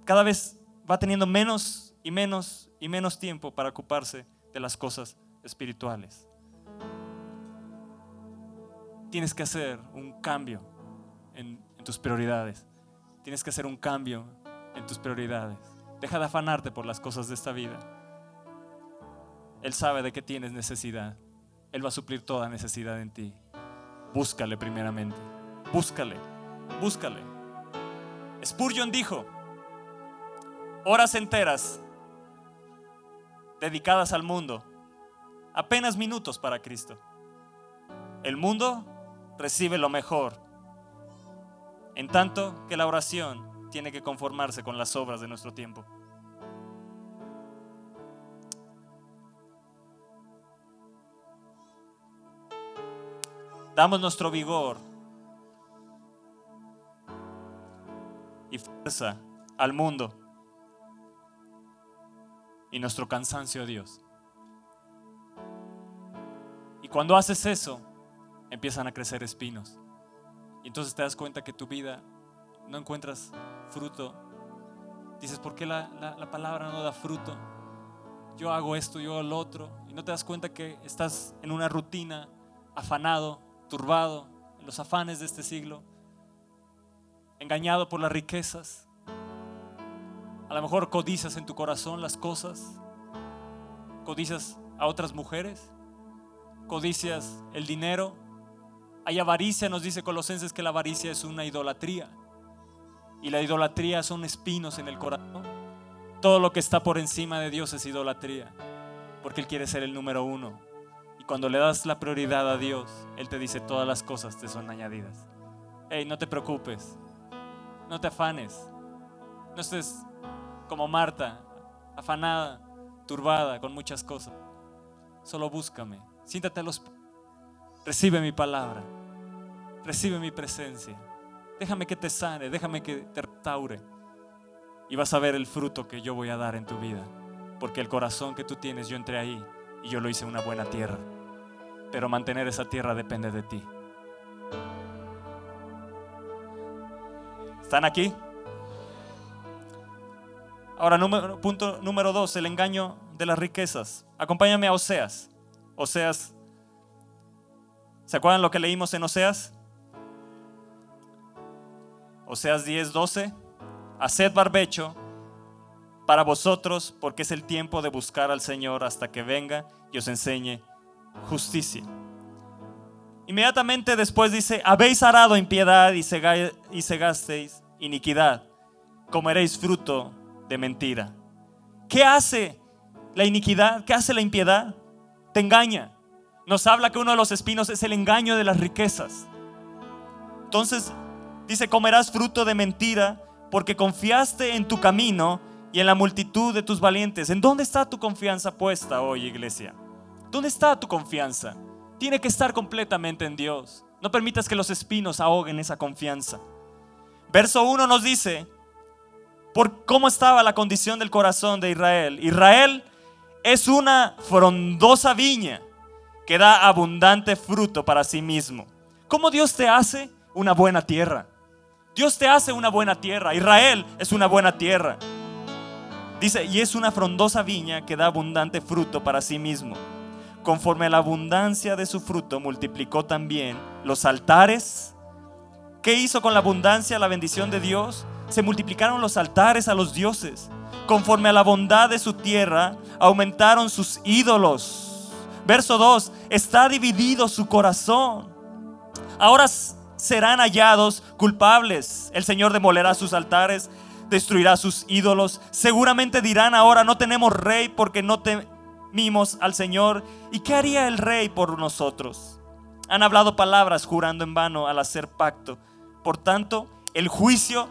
cada vez va teniendo menos y menos y menos tiempo para ocuparse de las cosas espirituales. Tienes que hacer un cambio en, en tus prioridades. Tienes que hacer un cambio en tus prioridades. Deja de afanarte por las cosas de esta vida. Él sabe de qué tienes necesidad. Él va a suplir toda necesidad en ti. Búscale primeramente. Búscale. Búscale. Spurgeon dijo, horas enteras dedicadas al mundo, apenas minutos para Cristo. El mundo recibe lo mejor, en tanto que la oración tiene que conformarse con las obras de nuestro tiempo. Damos nuestro vigor y fuerza al mundo y nuestro cansancio a Dios. Y cuando haces eso, empiezan a crecer espinos. Y entonces te das cuenta que tu vida no encuentras fruto. Dices, ¿por qué la, la palabra no da fruto? Yo hago esto, yo hago lo otro. Y no te das cuenta que estás en una rutina, afanado, turbado, en los afanes de este siglo, engañado por las riquezas. A lo mejor codicias en tu corazón las cosas, codicias a otras mujeres, codicias el dinero. Hay avaricia, nos dice Colosenses que la avaricia es una idolatría. Y la idolatría son espinos en el corazón. Todo lo que está por encima de Dios es idolatría, porque Él quiere ser el número uno. Y cuando le das la prioridad a Dios, Él te dice todas las cosas te son añadidas. Hey, no te preocupes, no te afanes, no estés como Marta, afanada, turbada con muchas cosas. Solo búscame, siéntate a los recibe mi palabra, recibe mi presencia. Déjame que te sane, déjame que te restaure. Y vas a ver el fruto que yo voy a dar en tu vida. Porque el corazón que tú tienes, yo entré ahí y yo lo hice una buena tierra. Pero mantener esa tierra depende de ti. ¿Están aquí? Ahora, punto número dos, el engaño de las riquezas. Acompáñame a Oseas. Oseas, ¿se acuerdan lo que leímos en Oseas? Oseas 10, 12. Haced barbecho para vosotros, porque es el tiempo de buscar al Señor hasta que venga y os enseñe justicia. Inmediatamente después dice, habéis arado impiedad y, y cegasteis iniquidad, comeréis fruto de mentira. ¿Qué hace la iniquidad? ¿Qué hace la impiedad? Te engaña. Nos habla que uno de los espinos es el engaño de las riquezas. Entonces dice, comerás fruto de mentira porque confiaste en tu camino y en la multitud de tus valientes. ¿En dónde está tu confianza puesta hoy, iglesia? ¿Dónde está tu confianza? Tiene que estar completamente en Dios. No permitas que los espinos ahoguen esa confianza. Verso 1 nos dice, por cómo estaba la condición del corazón de Israel. Israel es una frondosa viña que da abundante fruto para sí mismo. ¿Cómo Dios te hace una buena tierra? Dios te hace una buena tierra. Israel es una buena tierra. Dice, y es una frondosa viña que da abundante fruto para sí mismo. Conforme a la abundancia de su fruto, multiplicó también los altares. ¿Qué hizo con la abundancia la bendición de Dios? Se multiplicaron los altares a los dioses. Conforme a la bondad de su tierra, aumentaron sus ídolos. Verso 2, está dividido su corazón. Ahora serán hallados culpables. El Señor demolerá sus altares destruirá sus ídolos. Seguramente dirán ahora, no tenemos rey porque no temimos al Señor. ¿Y qué haría el rey por nosotros? Han hablado palabras jurando en vano al hacer pacto. Por tanto, el juicio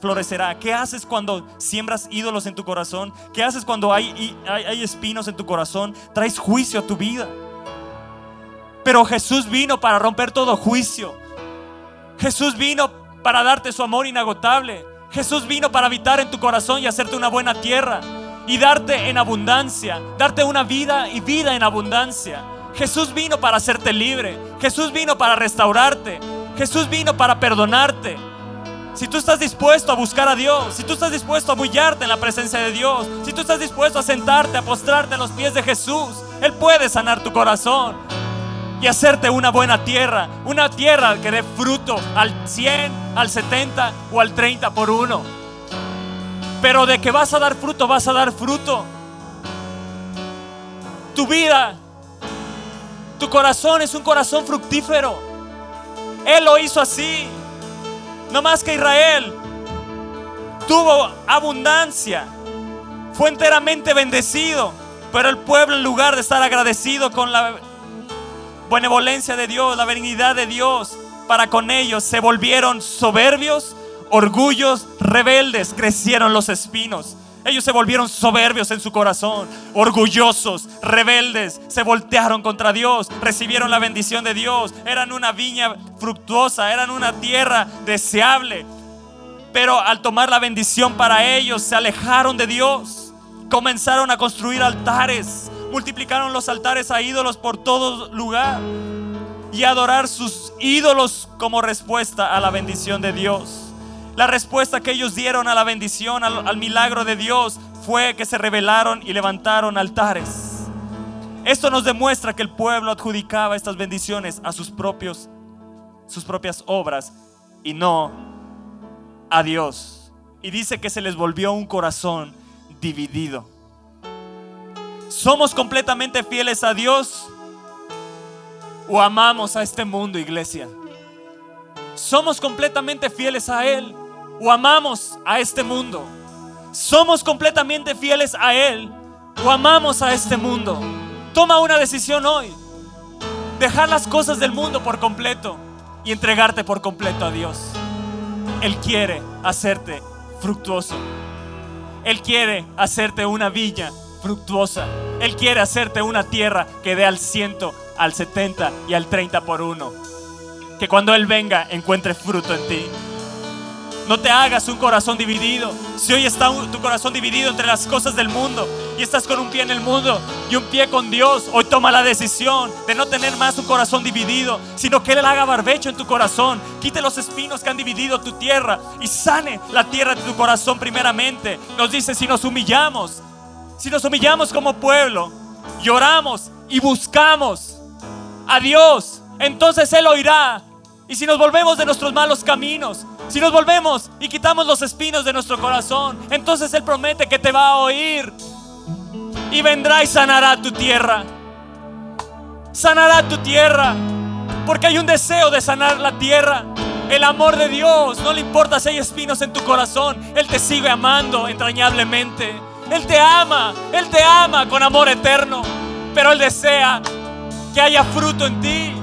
florecerá. ¿Qué haces cuando siembras ídolos en tu corazón? ¿Qué haces cuando hay, espinos en tu corazón? Traes juicio a tu vida. Pero Jesús vino para romper todo juicio. Jesús vino para darte su amor inagotable. Jesús vino para habitar en tu corazón y hacerte una buena tierra y darte en abundancia, darte una vida y vida en abundancia. Jesús vino para hacerte libre. Jesús vino para restaurarte. Jesús vino para perdonarte. Si tú estás dispuesto a buscar a Dios, si tú estás dispuesto a bullarte en la presencia de Dios, si tú estás dispuesto a sentarte, a postrarte en los pies de Jesús, Él puede sanar tu corazón y hacerte una buena tierra, una tierra que dé fruto al 100, al 70 o al 30 por uno. Pero de que vas a dar fruto, vas a dar fruto. Tu vida, tu corazón es un corazón fructífero. Él lo hizo así. No más que Israel tuvo abundancia, fue enteramente bendecido. Pero el pueblo, en lugar de estar agradecido con la benevolencia de Dios, la benignidad de Dios para con ellos, se volvieron soberbios, orgullos, rebeldes, crecieron los espinos. Ellos se volvieron soberbios en su corazón, orgullosos, rebeldes, se voltearon contra Dios, recibieron la bendición de Dios, eran una viña fructuosa, eran una tierra deseable. Pero al tomar la bendición para ellos, se alejaron de Dios, comenzaron a construir altares, multiplicaron los altares a ídolos por todo lugar y adorar sus ídolos como respuesta a la bendición de Dios. La respuesta que ellos dieron a la bendición, al, milagro de Dios, fue que se rebelaron y levantaron altares. Esto nos demuestra que el pueblo adjudicaba estas bendiciones a sus propios sus propias obras y no a Dios. Y dice que se les volvió un corazón dividido. ¿Somos completamente fieles a Dios o amamos a este mundo, iglesia? ¿Somos completamente fieles a Él o amamos a este mundo? ¿Somos completamente fieles a Él o amamos a este mundo? Toma una decisión hoy. Dejar las cosas del mundo por completo y entregarte por completo a Dios. Él quiere hacerte fructuoso. Él quiere hacerte una villa fructuosa. Él quiere hacerte una tierra que dé al ciento, al 70 y al 30 por uno. Que cuando Él venga encuentre fruto en ti. No te hagas un corazón dividido. Si hoy está tu corazón dividido entre las cosas del mundo y estás con un pie en el mundo y un pie con Dios, hoy toma la decisión de no tener más un corazón dividido, sino que Él haga barbecho en tu corazón, quite los espinos que han dividido tu tierra y sane la tierra de tu corazón primeramente. Nos dice, si nos humillamos, si nos humillamos como pueblo, lloramos y buscamos a Dios, entonces Él oirá. Y si nos volvemos de nuestros malos caminos, si nos volvemos y quitamos los espinos de nuestro corazón, entonces Él promete que te va a oír. Y vendrá y sanará tu tierra. Sanará tu tierra. Porque hay un deseo de sanar la tierra. El amor de Dios, no le importa si hay espinos en tu corazón, Él te sigue amando entrañablemente. Él te ama, Él te ama con amor eterno, pero Él desea que haya fruto en ti.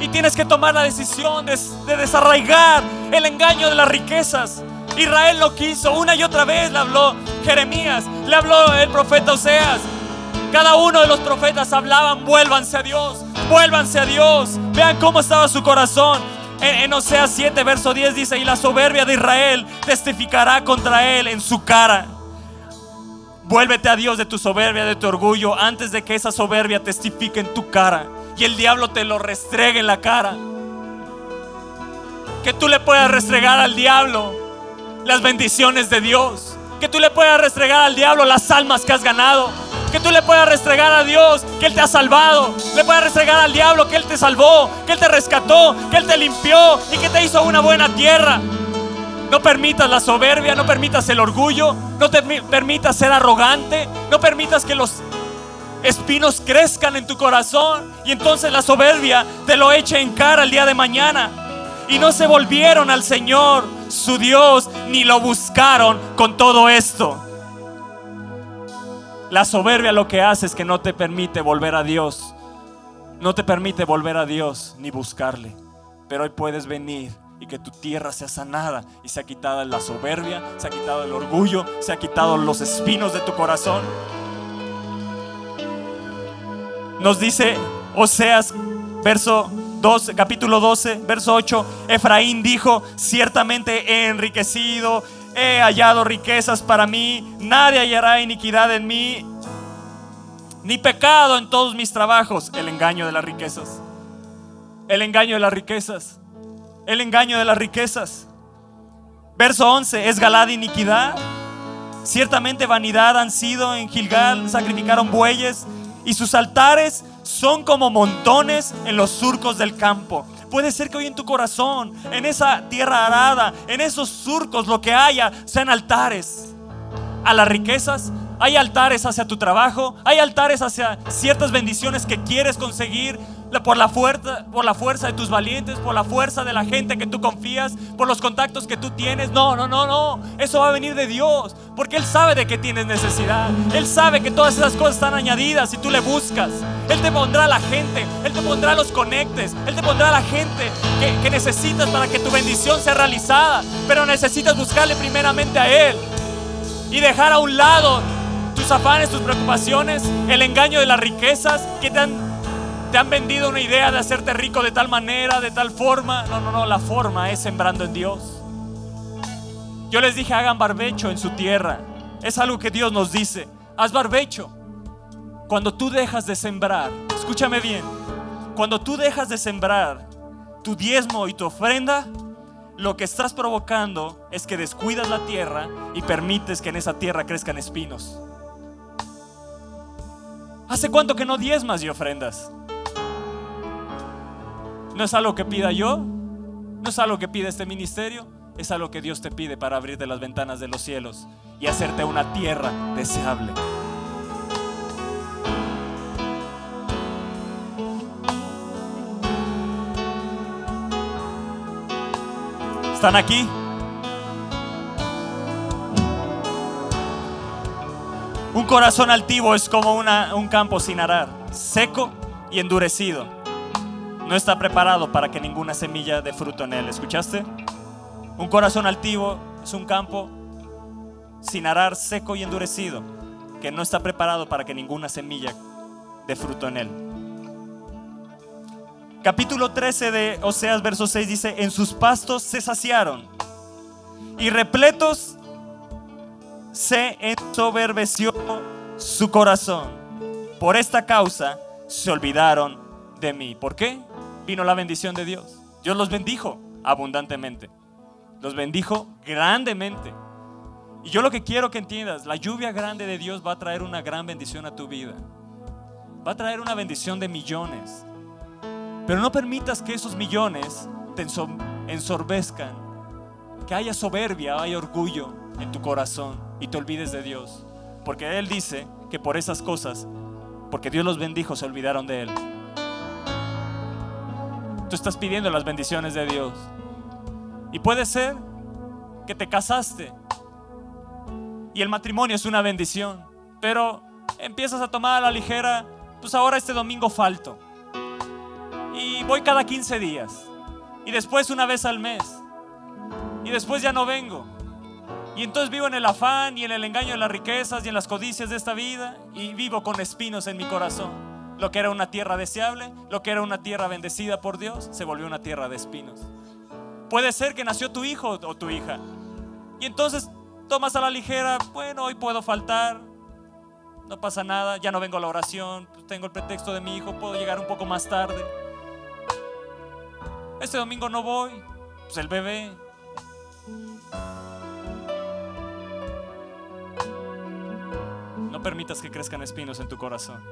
Y tienes que tomar la decisión de, de desarraigar el engaño de las riquezas. Israel lo quiso, una y otra vez le habló Jeremías, le habló el profeta Oseas. Cada uno de los profetas hablaban, vuélvanse a Dios, vuélvanse a Dios. Vean cómo estaba su corazón. En, Oseas 7, verso 10 dice, y la soberbia de Israel testificará contra él en su cara. Vuélvete a Dios de tu soberbia, de tu orgullo, antes de que esa soberbia testifique en tu cara y el diablo te lo restregue en la cara. Que tú le puedas restregar al diablo las bendiciones de Dios. Que tú le puedas restregar al diablo las almas que has ganado que tú le puedas restregar a Dios que Él te ha salvado. Le puedas restregar al diablo que Él te salvó, que Él te rescató, que Él te limpió y que te hizo una buena tierra. No permitas la soberbia, no permitas el orgullo, no te permitas ser arrogante, no permitas que los espinos crezcan en tu corazón y entonces la soberbia te lo eche en cara el día de mañana. Y no se volvieron al Señor, su Dios, ni lo buscaron con todo esto. La soberbia lo que hace es que no te permite volver a Dios. No te permite volver a Dios ni buscarle. Pero hoy puedes venir y que tu tierra sea sanada y se ha quitado la soberbia, se ha quitado el orgullo, se ha quitado los espinos de tu corazón. Nos dice Oseas, verso 12, capítulo 12, verso 8, Efraín dijo, ciertamente he enriquecido he hallado riquezas para mí, nadie hallará iniquidad en mí, ni pecado en todos mis trabajos. El engaño de las riquezas. El engaño de las riquezas. El engaño de las riquezas. Verso 11, ¿es Galad iniquidad? Ciertamente vanidad han sido en Gilgal, sacrificaron bueyes y sus altares son como montones en los surcos del campo. Puede ser que hoy en tu corazón, en esa tierra arada, en esos surcos, lo que haya sean altares a las riquezas. Hay altares hacia tu trabajo, hay altares hacia ciertas bendiciones que quieres conseguir por la, fuerza, por la fuerza de tus valientes, por la fuerza de la gente que tú confías, por los contactos que tú tienes. No, no, no, no. Eso va a venir de Dios, porque Él sabe de que tienes necesidad. Él sabe que todas esas cosas están añadidas si tú le buscas. Él te pondrá la gente, Él te pondrá los conectes, Él te pondrá la gente que, que necesitas para que tu bendición sea realizada. Pero necesitas buscarle primeramente a Él y dejar a un lado tus afanes, tus preocupaciones, el engaño de las riquezas que te han te han vendido una idea de hacerte rico de tal manera, de tal forma. No, no, no, la forma es sembrando en Dios. Yo les dije, hagan barbecho en su tierra. Es algo que Dios nos dice. Haz barbecho. Cuando tú dejas de sembrar, escúchame bien, cuando tú dejas de sembrar tu diezmo y tu ofrenda, lo que estás provocando es que descuidas la tierra y permites que en esa tierra crezcan espinos. ¿Hace cuánto que no diezmas y ofrendas? No es algo que pida yo, no es algo que pide este ministerio, es algo que Dios te pide para abrirte las ventanas de los cielos y hacerte una tierra deseable. ¿Están aquí? Un corazón altivo es como un campo sin arar, seco y endurecido no está preparado para que ninguna semilla dé fruto en él. ¿Escuchaste? Un corazón altivo es un campo sin arar, seco y endurecido, que no está preparado para que ninguna semilla dé fruto en él. Capítulo 13 de Oseas, verso 6 dice, en sus pastos se saciaron y repletos se ensoberbeció su corazón. Por esta causa se olvidaron de mí. ¿Por qué? Vino la bendición de Dios. Dios los bendijo abundantemente. Los bendijo grandemente. Y yo lo que quiero que entiendas, la lluvia grande de Dios va a traer una gran bendición a tu vida. Va a traer una bendición de millones. Pero no permitas que esos millones te ensorbezcan. Que haya soberbia, haya orgullo en tu corazón y te olvides de Dios. Porque Él dice que por esas cosas, porque Dios los bendijo, se olvidaron de Él. Tú estás pidiendo las bendiciones de Dios. Y puede ser que te casaste y el matrimonio es una bendición, pero empiezas a tomar a la ligera, pues ahora este domingo falto. Y voy cada 15 días. Y después una vez al mes. Y después ya no vengo. Y entonces vivo en el afán y en el engaño de las riquezas y en las codicias de esta vida y vivo con espinos en mi corazón. Lo que era una tierra deseable, lo que era una tierra bendecida por Dios, se volvió una tierra de espinos. Puede ser que nació tu hijo o tu hija. Y entonces tomas a la ligera, bueno, hoy puedo faltar, no pasa nada, ya no vengo a la oración, tengo el pretexto de mi hijo, puedo llegar un poco más tarde. Este domingo no voy, pues el bebé. No permitas que crezcan espinos en tu corazón.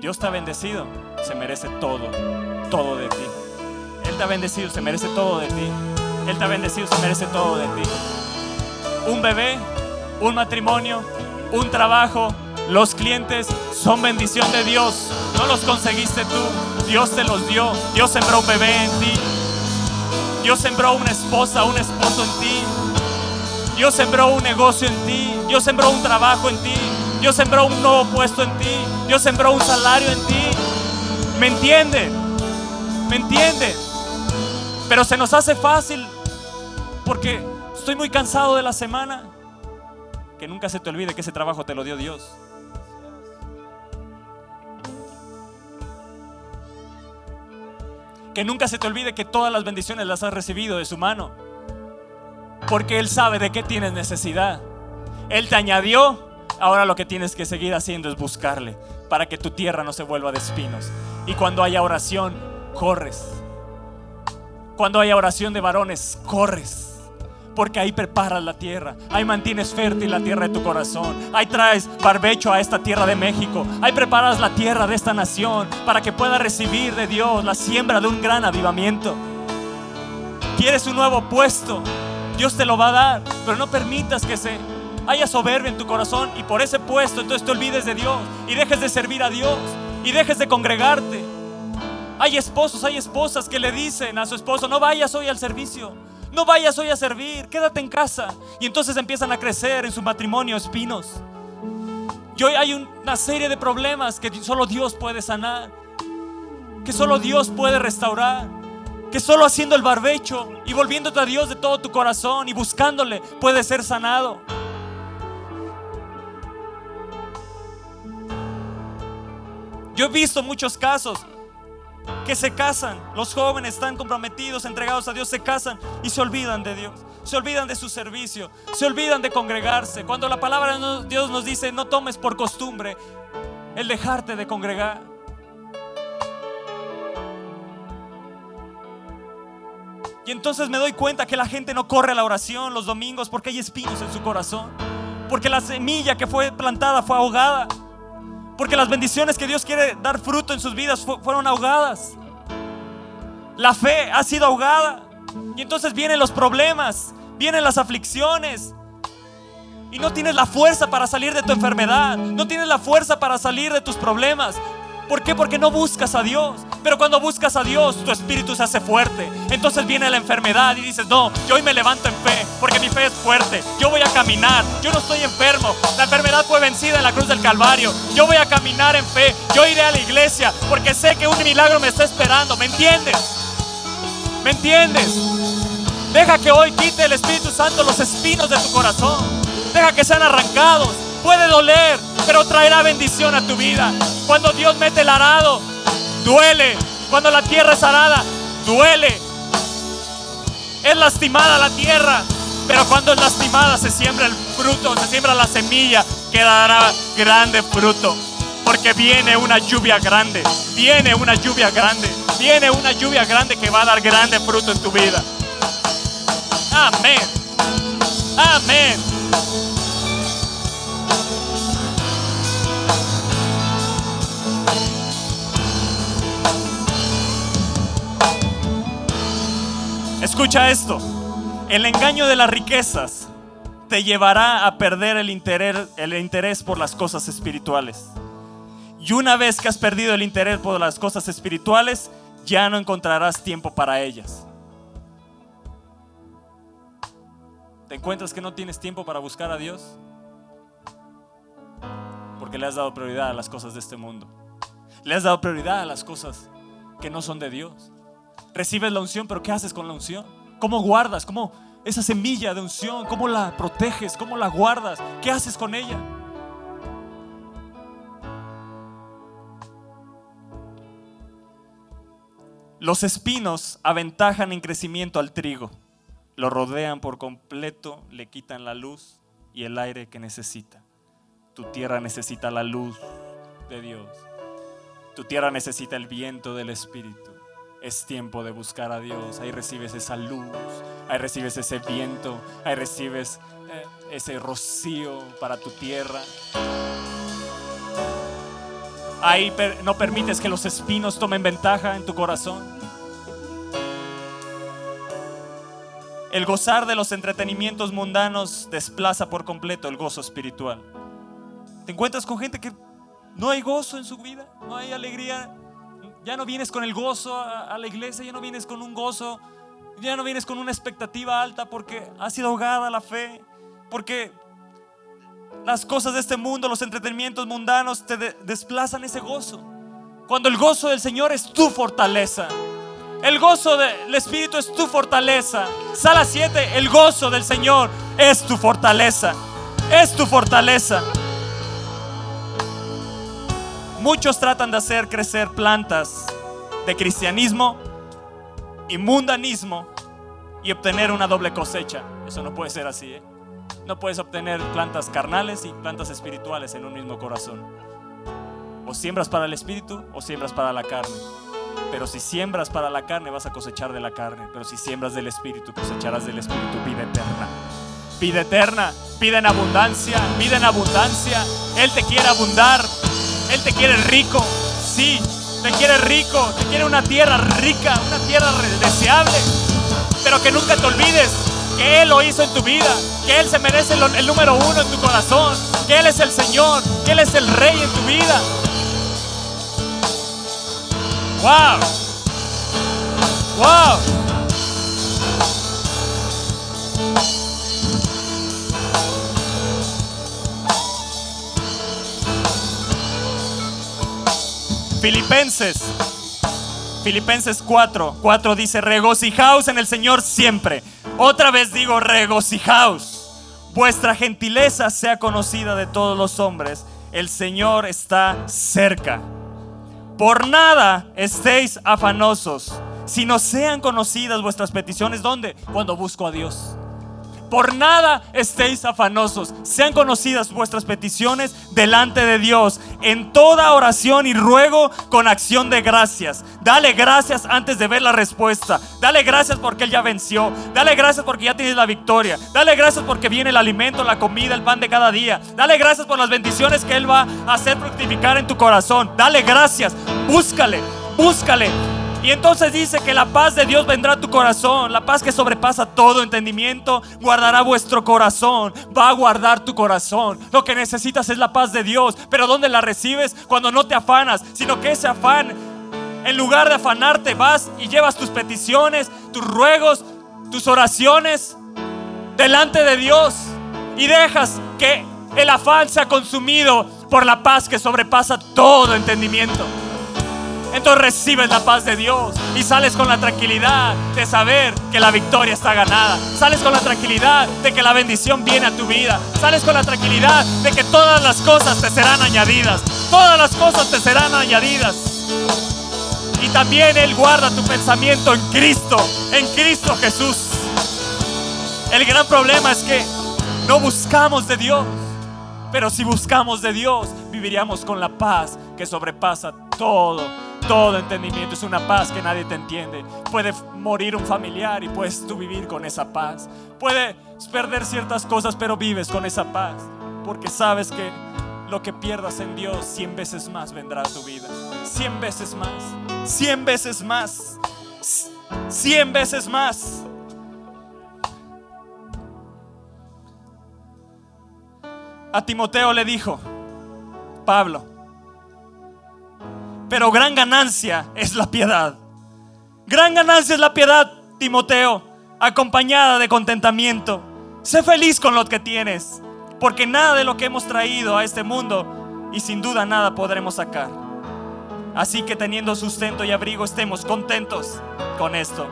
Dios te ha bendecido, se merece todo, todo de ti. Él te ha bendecido, se merece todo de ti. Él te bendecido, se merece todo de ti. Un bebé, un matrimonio, un trabajo, los clientes son bendición de Dios. No los conseguiste tú, Dios te los dio. Dios sembró un bebé en ti. Dios sembró una esposa, un esposo en ti. Dios sembró un negocio en ti. Dios sembró un trabajo en ti. Dios sembró un nuevo puesto en ti. Dios sembró un salario en ti. ¿Me entiende? ¿Me entiende? Pero se nos hace fácil porque estoy muy cansado de la semana. Que nunca se te olvide que ese trabajo te lo dio Dios. Que nunca se te olvide que todas las bendiciones las has recibido de su mano. Porque Él sabe de qué tienes necesidad. Él te añadió. Ahora lo que tienes que seguir haciendo es buscarle para que tu tierra no se vuelva de espinos. Y cuando haya oración, corres. Cuando haya oración de varones, corres porque ahí preparas la tierra, ahí mantienes fértil la tierra de tu corazón, ahí traes barbecho a esta tierra de México, ahí preparas la tierra de esta nación para que pueda recibir de Dios la siembra de un gran avivamiento. ¿Quieres un nuevo puesto? Dios te lo va a dar, pero no permitas que se haya soberbia en tu corazón y por ese puesto entonces te olvides de Dios y dejes de servir a Dios y dejes de congregarte. Hay esposos, hay esposas que le dicen a su esposo, no vayas hoy al servicio, no vayas hoy a servir, quédate en casa. Y entonces empiezan a crecer en su matrimonio espinos. Y hoy hay una serie de problemas que solo Dios puede sanar, que solo Dios puede restaurar, que solo haciendo el barbecho y volviéndote a Dios de todo tu corazón y buscándole puede ser sanado. Yo he visto muchos casos que se casan, los jóvenes están comprometidos, entregados a Dios, se casan y se olvidan de Dios, se olvidan de su servicio, se olvidan de congregarse. Cuando la palabra de Dios nos dice, no tomes por costumbre el dejarte de congregar. Y entonces me doy cuenta que la gente no corre a la oración los domingos porque hay espinos en su corazón, porque la semilla que fue plantada fue ahogada. Porque las bendiciones que Dios quiere dar fruto en sus vidas fueron ahogadas. La fe ha sido ahogada. Y entonces vienen los problemas, vienen las aflicciones. Y no tienes la fuerza para salir de tu enfermedad. No tienes la fuerza para salir de tus problemas. ¿Por qué? Porque no buscas a Dios. Pero cuando buscas a Dios, tu espíritu se hace fuerte. Entonces viene la enfermedad y dices, no, yo hoy me levanto en fe, porque mi fe es fuerte. Yo voy a caminar, yo no estoy enfermo. La enfermedad fue vencida en la cruz del Calvario. Yo voy a caminar en fe. Yo iré a la iglesia, porque sé que un milagro me está esperando. ¿Me entiendes? ¿Me entiendes? Deja que hoy quite el Espíritu Santo los espinos de tu corazón. Deja que sean arrancados. Puede doler, pero traerá bendición a tu vida. Cuando Dios mete el arado, duele. Cuando la tierra es arada, duele. Es lastimada la tierra, pero cuando es lastimada se siembra el fruto, se siembra la semilla, que dará grande fruto. Porque viene una lluvia grande, viene una lluvia grande, viene una lluvia grande que va a dar grande fruto en tu vida. Amén. Amén. Escucha esto. El engaño de las riquezas te llevará a perder el interés, por las cosas espirituales. Y una vez que has perdido el interés por las cosas espirituales, ya no encontrarás tiempo para ellas. ¿Te encuentras que no tienes tiempo para buscar a Dios? Porque le has dado prioridad a las cosas de este mundo. Le has dado prioridad a las cosas que no son de Dios. Recibes la unción, pero ¿qué haces con la unción? ¿Cómo guardas? ¿Cómo esa semilla de unción? ¿Cómo la proteges? ¿Cómo la guardas? ¿Qué haces con ella? Los espinos aventajan en crecimiento al trigo, lo rodean por completo, le quitan la luz y el aire que necesita. Tu tierra necesita la luz de Dios. Tu tierra necesita el viento del Espíritu. Es tiempo de buscar a Dios. Ahí recibes esa luz, ahí recibes ese viento, ahí recibes eh, ese rocío para tu tierra. Ahí no permites que los espinos tomen ventaja en tu corazón. El gozar de los entretenimientos mundanos desplaza por completo el gozo espiritual. Te encuentras con gente que no hay gozo en su vida, no hay alegría. Ya no vienes con el gozo a, la iglesia, ya no vienes con un gozo, ya no vienes con una expectativa alta porque ha sido ahogada la fe, porque las cosas de este mundo, los entretenimientos mundanos te desplazan ese gozo. Cuando el gozo del Señor es tu fortaleza. El gozo del Espíritu es tu fortaleza. Sala 7, el gozo del Señor es tu fortaleza. Es tu fortaleza. Muchos tratan de hacer crecer plantas de cristianismo y mundanismo y obtener una doble cosecha. Eso no puede ser así. ¿eh? No puedes obtener plantas carnales y plantas espirituales en un mismo corazón. O siembras para el espíritu o siembras para la carne. Pero si siembras para la carne, vas a cosechar de la carne. Pero si siembras del Espíritu, cosecharás del Espíritu vida eterna. Vida eterna, vida en abundancia, vida en abundancia. Él te quiere abundar. Él te quiere rico. Sí, te quiere rico. Te quiere una tierra rica, una tierra deseable. Pero que nunca te olvides que Él lo hizo en tu vida, que Él se merece el número uno en tu corazón, que Él es el Señor, que Él es el Rey en tu vida. Wow. Wow. Filipenses. Filipenses 4, 4 dice, regocijaos en el Señor siempre. Otra vez digo, regocijaos. Vuestra gentileza sea conocida de todos los hombres. El Señor está cerca. Por nada estéis afanosos, sino sean conocidas vuestras peticiones. ¿Dónde? Cuando busco a Dios. Por nada estéis afanosos. Sean conocidas vuestras peticiones delante de Dios en toda oración y ruego con acción de gracias. Dale gracias antes de ver la respuesta. Dale gracias porque Él ya venció. Dale gracias porque ya tienes la victoria. Dale gracias porque viene el alimento, la comida, el pan de cada día. Dale gracias por las bendiciones que Él va a hacer fructificar en tu corazón. Dale gracias. Búscale, búscale. Y entonces dice que la paz de Dios vendrá a tu corazón. La paz que sobrepasa todo entendimiento guardará vuestro corazón. Va a guardar tu corazón. Lo que necesitas es la paz de Dios. Pero ¿dónde la recibes? Cuando no te afanas, sino que ese afán, en lugar de afanarte, vas y llevas tus peticiones, tus ruegos, tus oraciones delante de Dios. Y dejas que el afán sea consumido por la paz que sobrepasa todo entendimiento entonces recibes la paz de Dios y sales con la tranquilidad de saber que la victoria está ganada. Sales con la tranquilidad de que la bendición viene a tu vida. Sales con la tranquilidad de que todas las cosas te serán añadidas. Todas las cosas te serán añadidas. Y también Él guarda tu pensamiento en Cristo, en Cristo Jesús. El gran problema es que no buscamos de Dios. Pero si buscamos de Dios, viviríamos con la paz que sobrepasa todo todo entendimiento. Es una paz que nadie te entiende. Puede morir un familiar y puedes tú vivir con esa paz. Puedes perder ciertas cosas, pero vives con esa paz. Porque sabes que lo que pierdas en Dios, cien veces más vendrá a tu vida. Cien veces más. Cien veces más. Cien veces más. A Timoteo le dijo, Pablo, pero gran ganancia es la piedad. Gran ganancia es la piedad, Timoteo, acompañada de contentamiento. Sé feliz con lo que tienes, porque nada de lo que hemos traído a este mundo y sin duda nada podremos sacar. Así que teniendo sustento y abrigo estemos contentos con esto.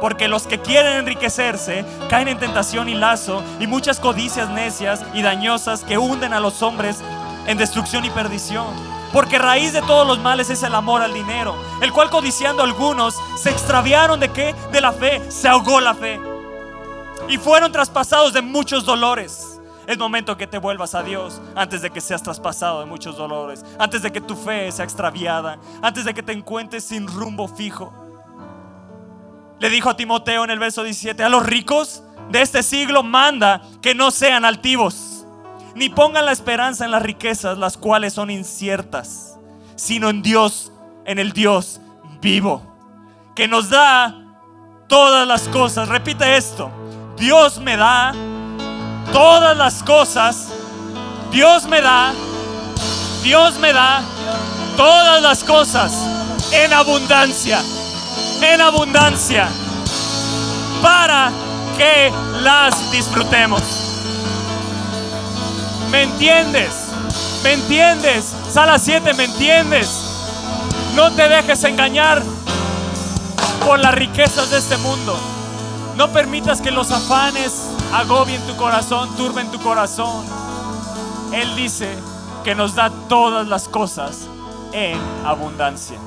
Porque los que quieren enriquecerse caen en tentación y lazo y muchas codicias necias y dañosas que hunden a los hombres en destrucción y perdición. Porque raíz de todos los males es el amor al dinero, el cual codiciando algunos se extraviaron de qué? De la fe, se ahogó la fe. Y fueron traspasados de muchos dolores. Es momento que te vuelvas a Dios antes de que seas traspasado de muchos dolores, antes de que tu fe sea extraviada, antes de que te encuentres sin rumbo fijo. Le dijo a Timoteo en el verso 17, a los ricos de este siglo manda que no sean altivos, ni pongan la esperanza en las riquezas, las cuales son inciertas, sino en Dios, en el Dios vivo, que nos da todas las cosas. Repite esto, Dios me da todas las cosas, Dios me da, Dios me da todas las cosas en abundancia en abundancia para que las disfrutemos. ¿Me entiendes? ¿Me entiendes? Sala 7, ¿me entiendes? No te dejes engañar por las riquezas de este mundo. No permitas que los afanes agobien tu corazón, turben tu corazón. Él dice que nos da todas las cosas en abundancia.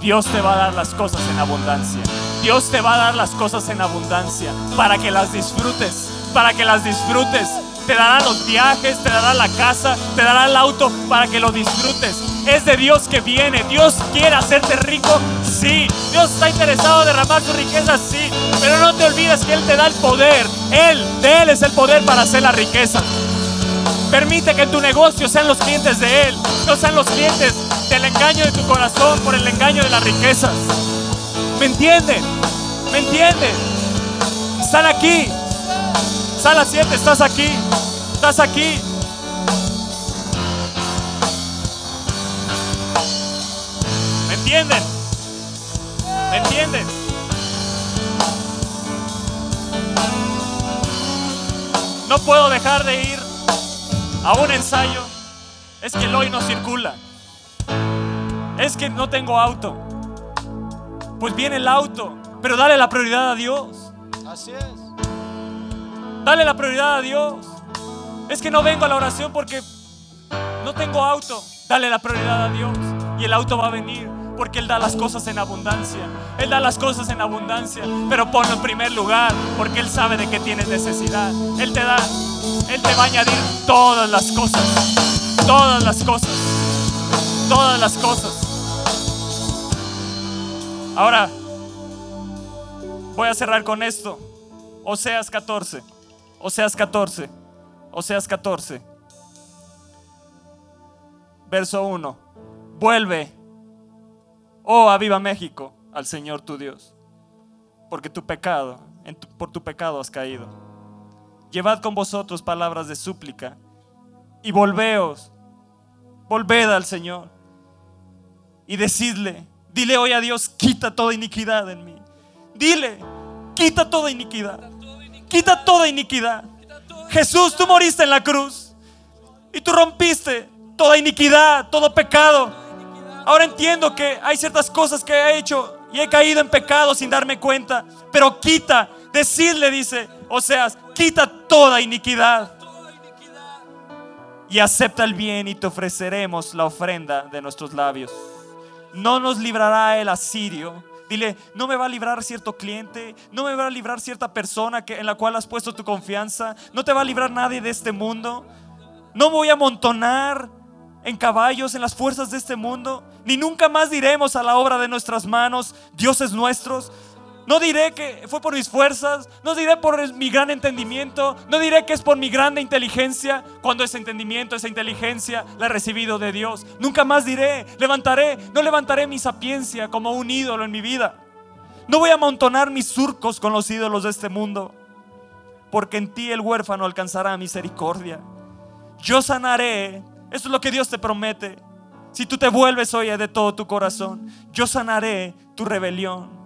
Dios te va a dar las cosas en abundancia. Dios te va a dar las cosas en abundancia para que las disfrutes, para que las disfrutes. Te dará los viajes, te dará la casa, te dará el auto para que lo disfrutes. Es de Dios que viene. Dios quiere hacerte rico, sí. Dios está interesado en derramar tu riqueza, sí. Pero no te olvides que Él te da el poder. Él, de Él es el poder para hacer la riqueza. Permite que tu negocio sean los clientes de Él, no sean los clientes del engaño de tu corazón por el engaño de las riquezas. ¿Me entienden? ¿Me entienden? Están aquí. Sala 7, estás aquí. Estás aquí. ¿Me entienden? ¿Me entienden? No puedo dejar de ir a un ensayo. Es que el hoy no circula. Es que no tengo auto. Pues viene el auto, pero dale la prioridad a Dios. Así es. Dale la prioridad a Dios. Es que no vengo a la oración porque no tengo auto. Dale la prioridad a Dios y el auto va a venir porque Él da las cosas en abundancia. Él da las cosas en abundancia, pero ponlo en primer lugar porque Él sabe de qué tienes necesidad. Él te da, Él te va a añadir todas las cosas, todas las cosas, todas las cosas. Ahora, voy a cerrar con esto. Oseas 14, Oseas 14, Oseas 14, verso 1. Vuelve, oh aviva México, al Señor tu Dios, porque tu pecado, por tu pecado has caído. Llevad con vosotros palabras de súplica y volveos, volved al Señor y decidle, dile hoy a Dios, quita toda iniquidad en mí. Dile, quita toda iniquidad. Quita toda iniquidad. Jesús, tú moriste en la cruz y tú rompiste toda iniquidad, todo pecado. Ahora entiendo que hay ciertas cosas que he hecho y he caído en pecado sin darme cuenta, pero quita, decirle, dice, o sea, quita toda iniquidad y acepta el bien y te ofreceremos la ofrenda de nuestros labios. No nos librará el asirio. Dile, no me va a librar cierto cliente, no me va a librar cierta persona que, en la cual has puesto tu confianza, no te va a librar nadie de este mundo. No voy a amontonar en caballos en las fuerzas de este mundo, ni nunca más diremos a la obra de nuestras manos, dioses nuestros. No diré que fue por mis fuerzas, no diré por mi gran entendimiento, no diré que es por mi grande inteligencia, cuando ese entendimiento, esa inteligencia la he recibido de Dios. Nunca más diré, levantaré, no levantaré mi sapiencia como un ídolo en mi vida. No voy a amontonar mis surcos con los ídolos de este mundo, porque en ti el huérfano alcanzará misericordia. Yo sanaré, eso es lo que Dios te promete. Si tú te vuelves hoy de todo tu corazón, yo sanaré tu rebelión.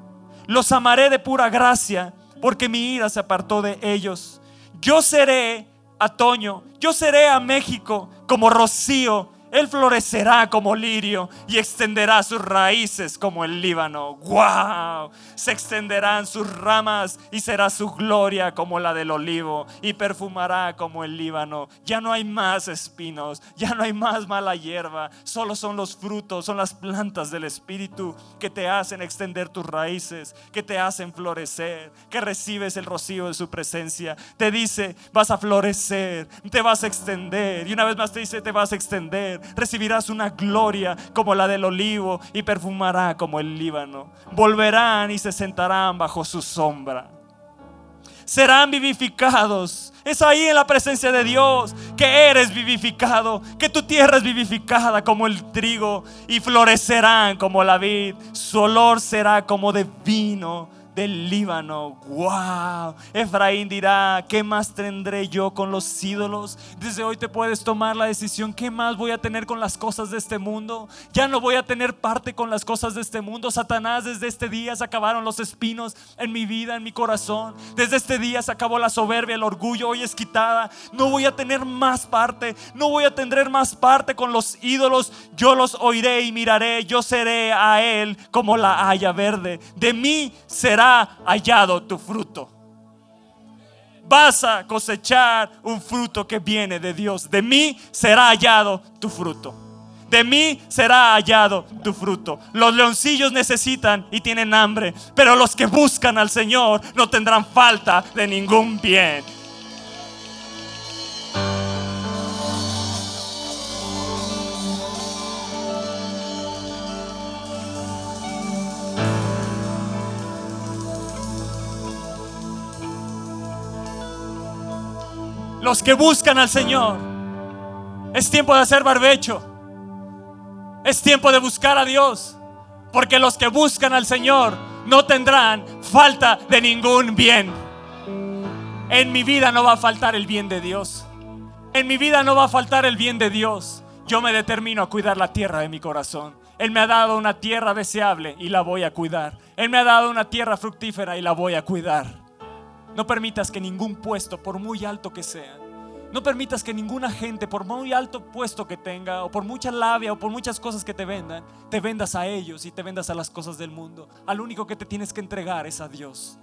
Los amaré de pura gracia, porque mi ira se apartó de ellos. Yo seré a Toño, yo seré a México como rocío él florecerá como lirio y extenderá sus raíces como el Líbano. ¡Wow! Se extenderán sus ramas y será su gloria como la del olivo y perfumará como el Líbano. Ya no hay más espinos, ya no hay más mala hierba. Solo son los frutos, son las plantas del Espíritu que te hacen extender tus raíces, que te hacen florecer, que recibes el rocío de su presencia. Te dice, vas a florecer, te vas a extender. Y una vez más te dice, te vas a extender recibirás una gloria como la del olivo y perfumará como el Líbano. Volverán y se sentarán bajo su sombra. Serán vivificados. Es ahí en la presencia de Dios que eres vivificado, que tu tierra es vivificada como el trigo y florecerán como la vid. Su olor será como de vino del Líbano. ¡Wow! Efraín dirá, ¿qué más tendré yo con los ídolos? Desde hoy te puedes tomar la decisión, ¿qué más voy a tener con las cosas de este mundo? Ya no voy a tener parte con las cosas de este mundo. Satanás, desde este día se acabaron los espinos en mi vida, en mi corazón. Desde este día se acabó la soberbia, el orgullo, hoy es quitada. No voy a tener más parte, no voy a tener más parte con los ídolos. Yo los oiré y miraré, yo seré a él como la haya verde. De mí hallado tu fruto. Vas a cosechar un fruto que viene de Dios. De mí será hallado tu fruto. De mí será hallado tu fruto. Los leoncillos necesitan y tienen hambre, pero los que buscan al Señor no tendrán falta de ningún bien. Los que buscan al Señor. Es tiempo de hacer barbecho. Es tiempo de buscar a Dios. Porque los que buscan al Señor no tendrán falta de ningún bien. En mi vida no va a faltar el bien de Dios. En mi vida no va a faltar el bien de Dios. Yo me determino a cuidar la tierra de mi corazón. Él me ha dado una tierra deseable y la voy a cuidar. Él me ha dado una tierra fructífera y la voy a cuidar. No permitas que ningún puesto, por muy alto que sea, no permitas que ninguna gente, por muy alto puesto que tenga, o por mucha labia, o por muchas cosas que te vendan, te vendas a ellos y te vendas a las cosas del mundo. Al único que te tienes que entregar es a Dios.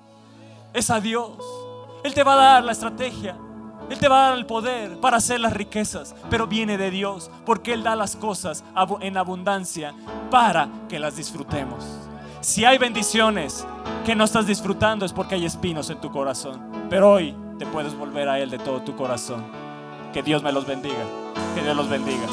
Es a Dios. Él te va a dar la estrategia. Él te va a dar el poder para hacer las riquezas, pero viene de Dios, porque Él da las cosas en abundancia para que las disfrutemos. Si hay bendiciones que no estás disfrutando es porque hay espinos en tu corazón. Pero hoy te puedes volver a Él de todo tu corazón. Que Dios me los bendiga. Que Dios los bendiga.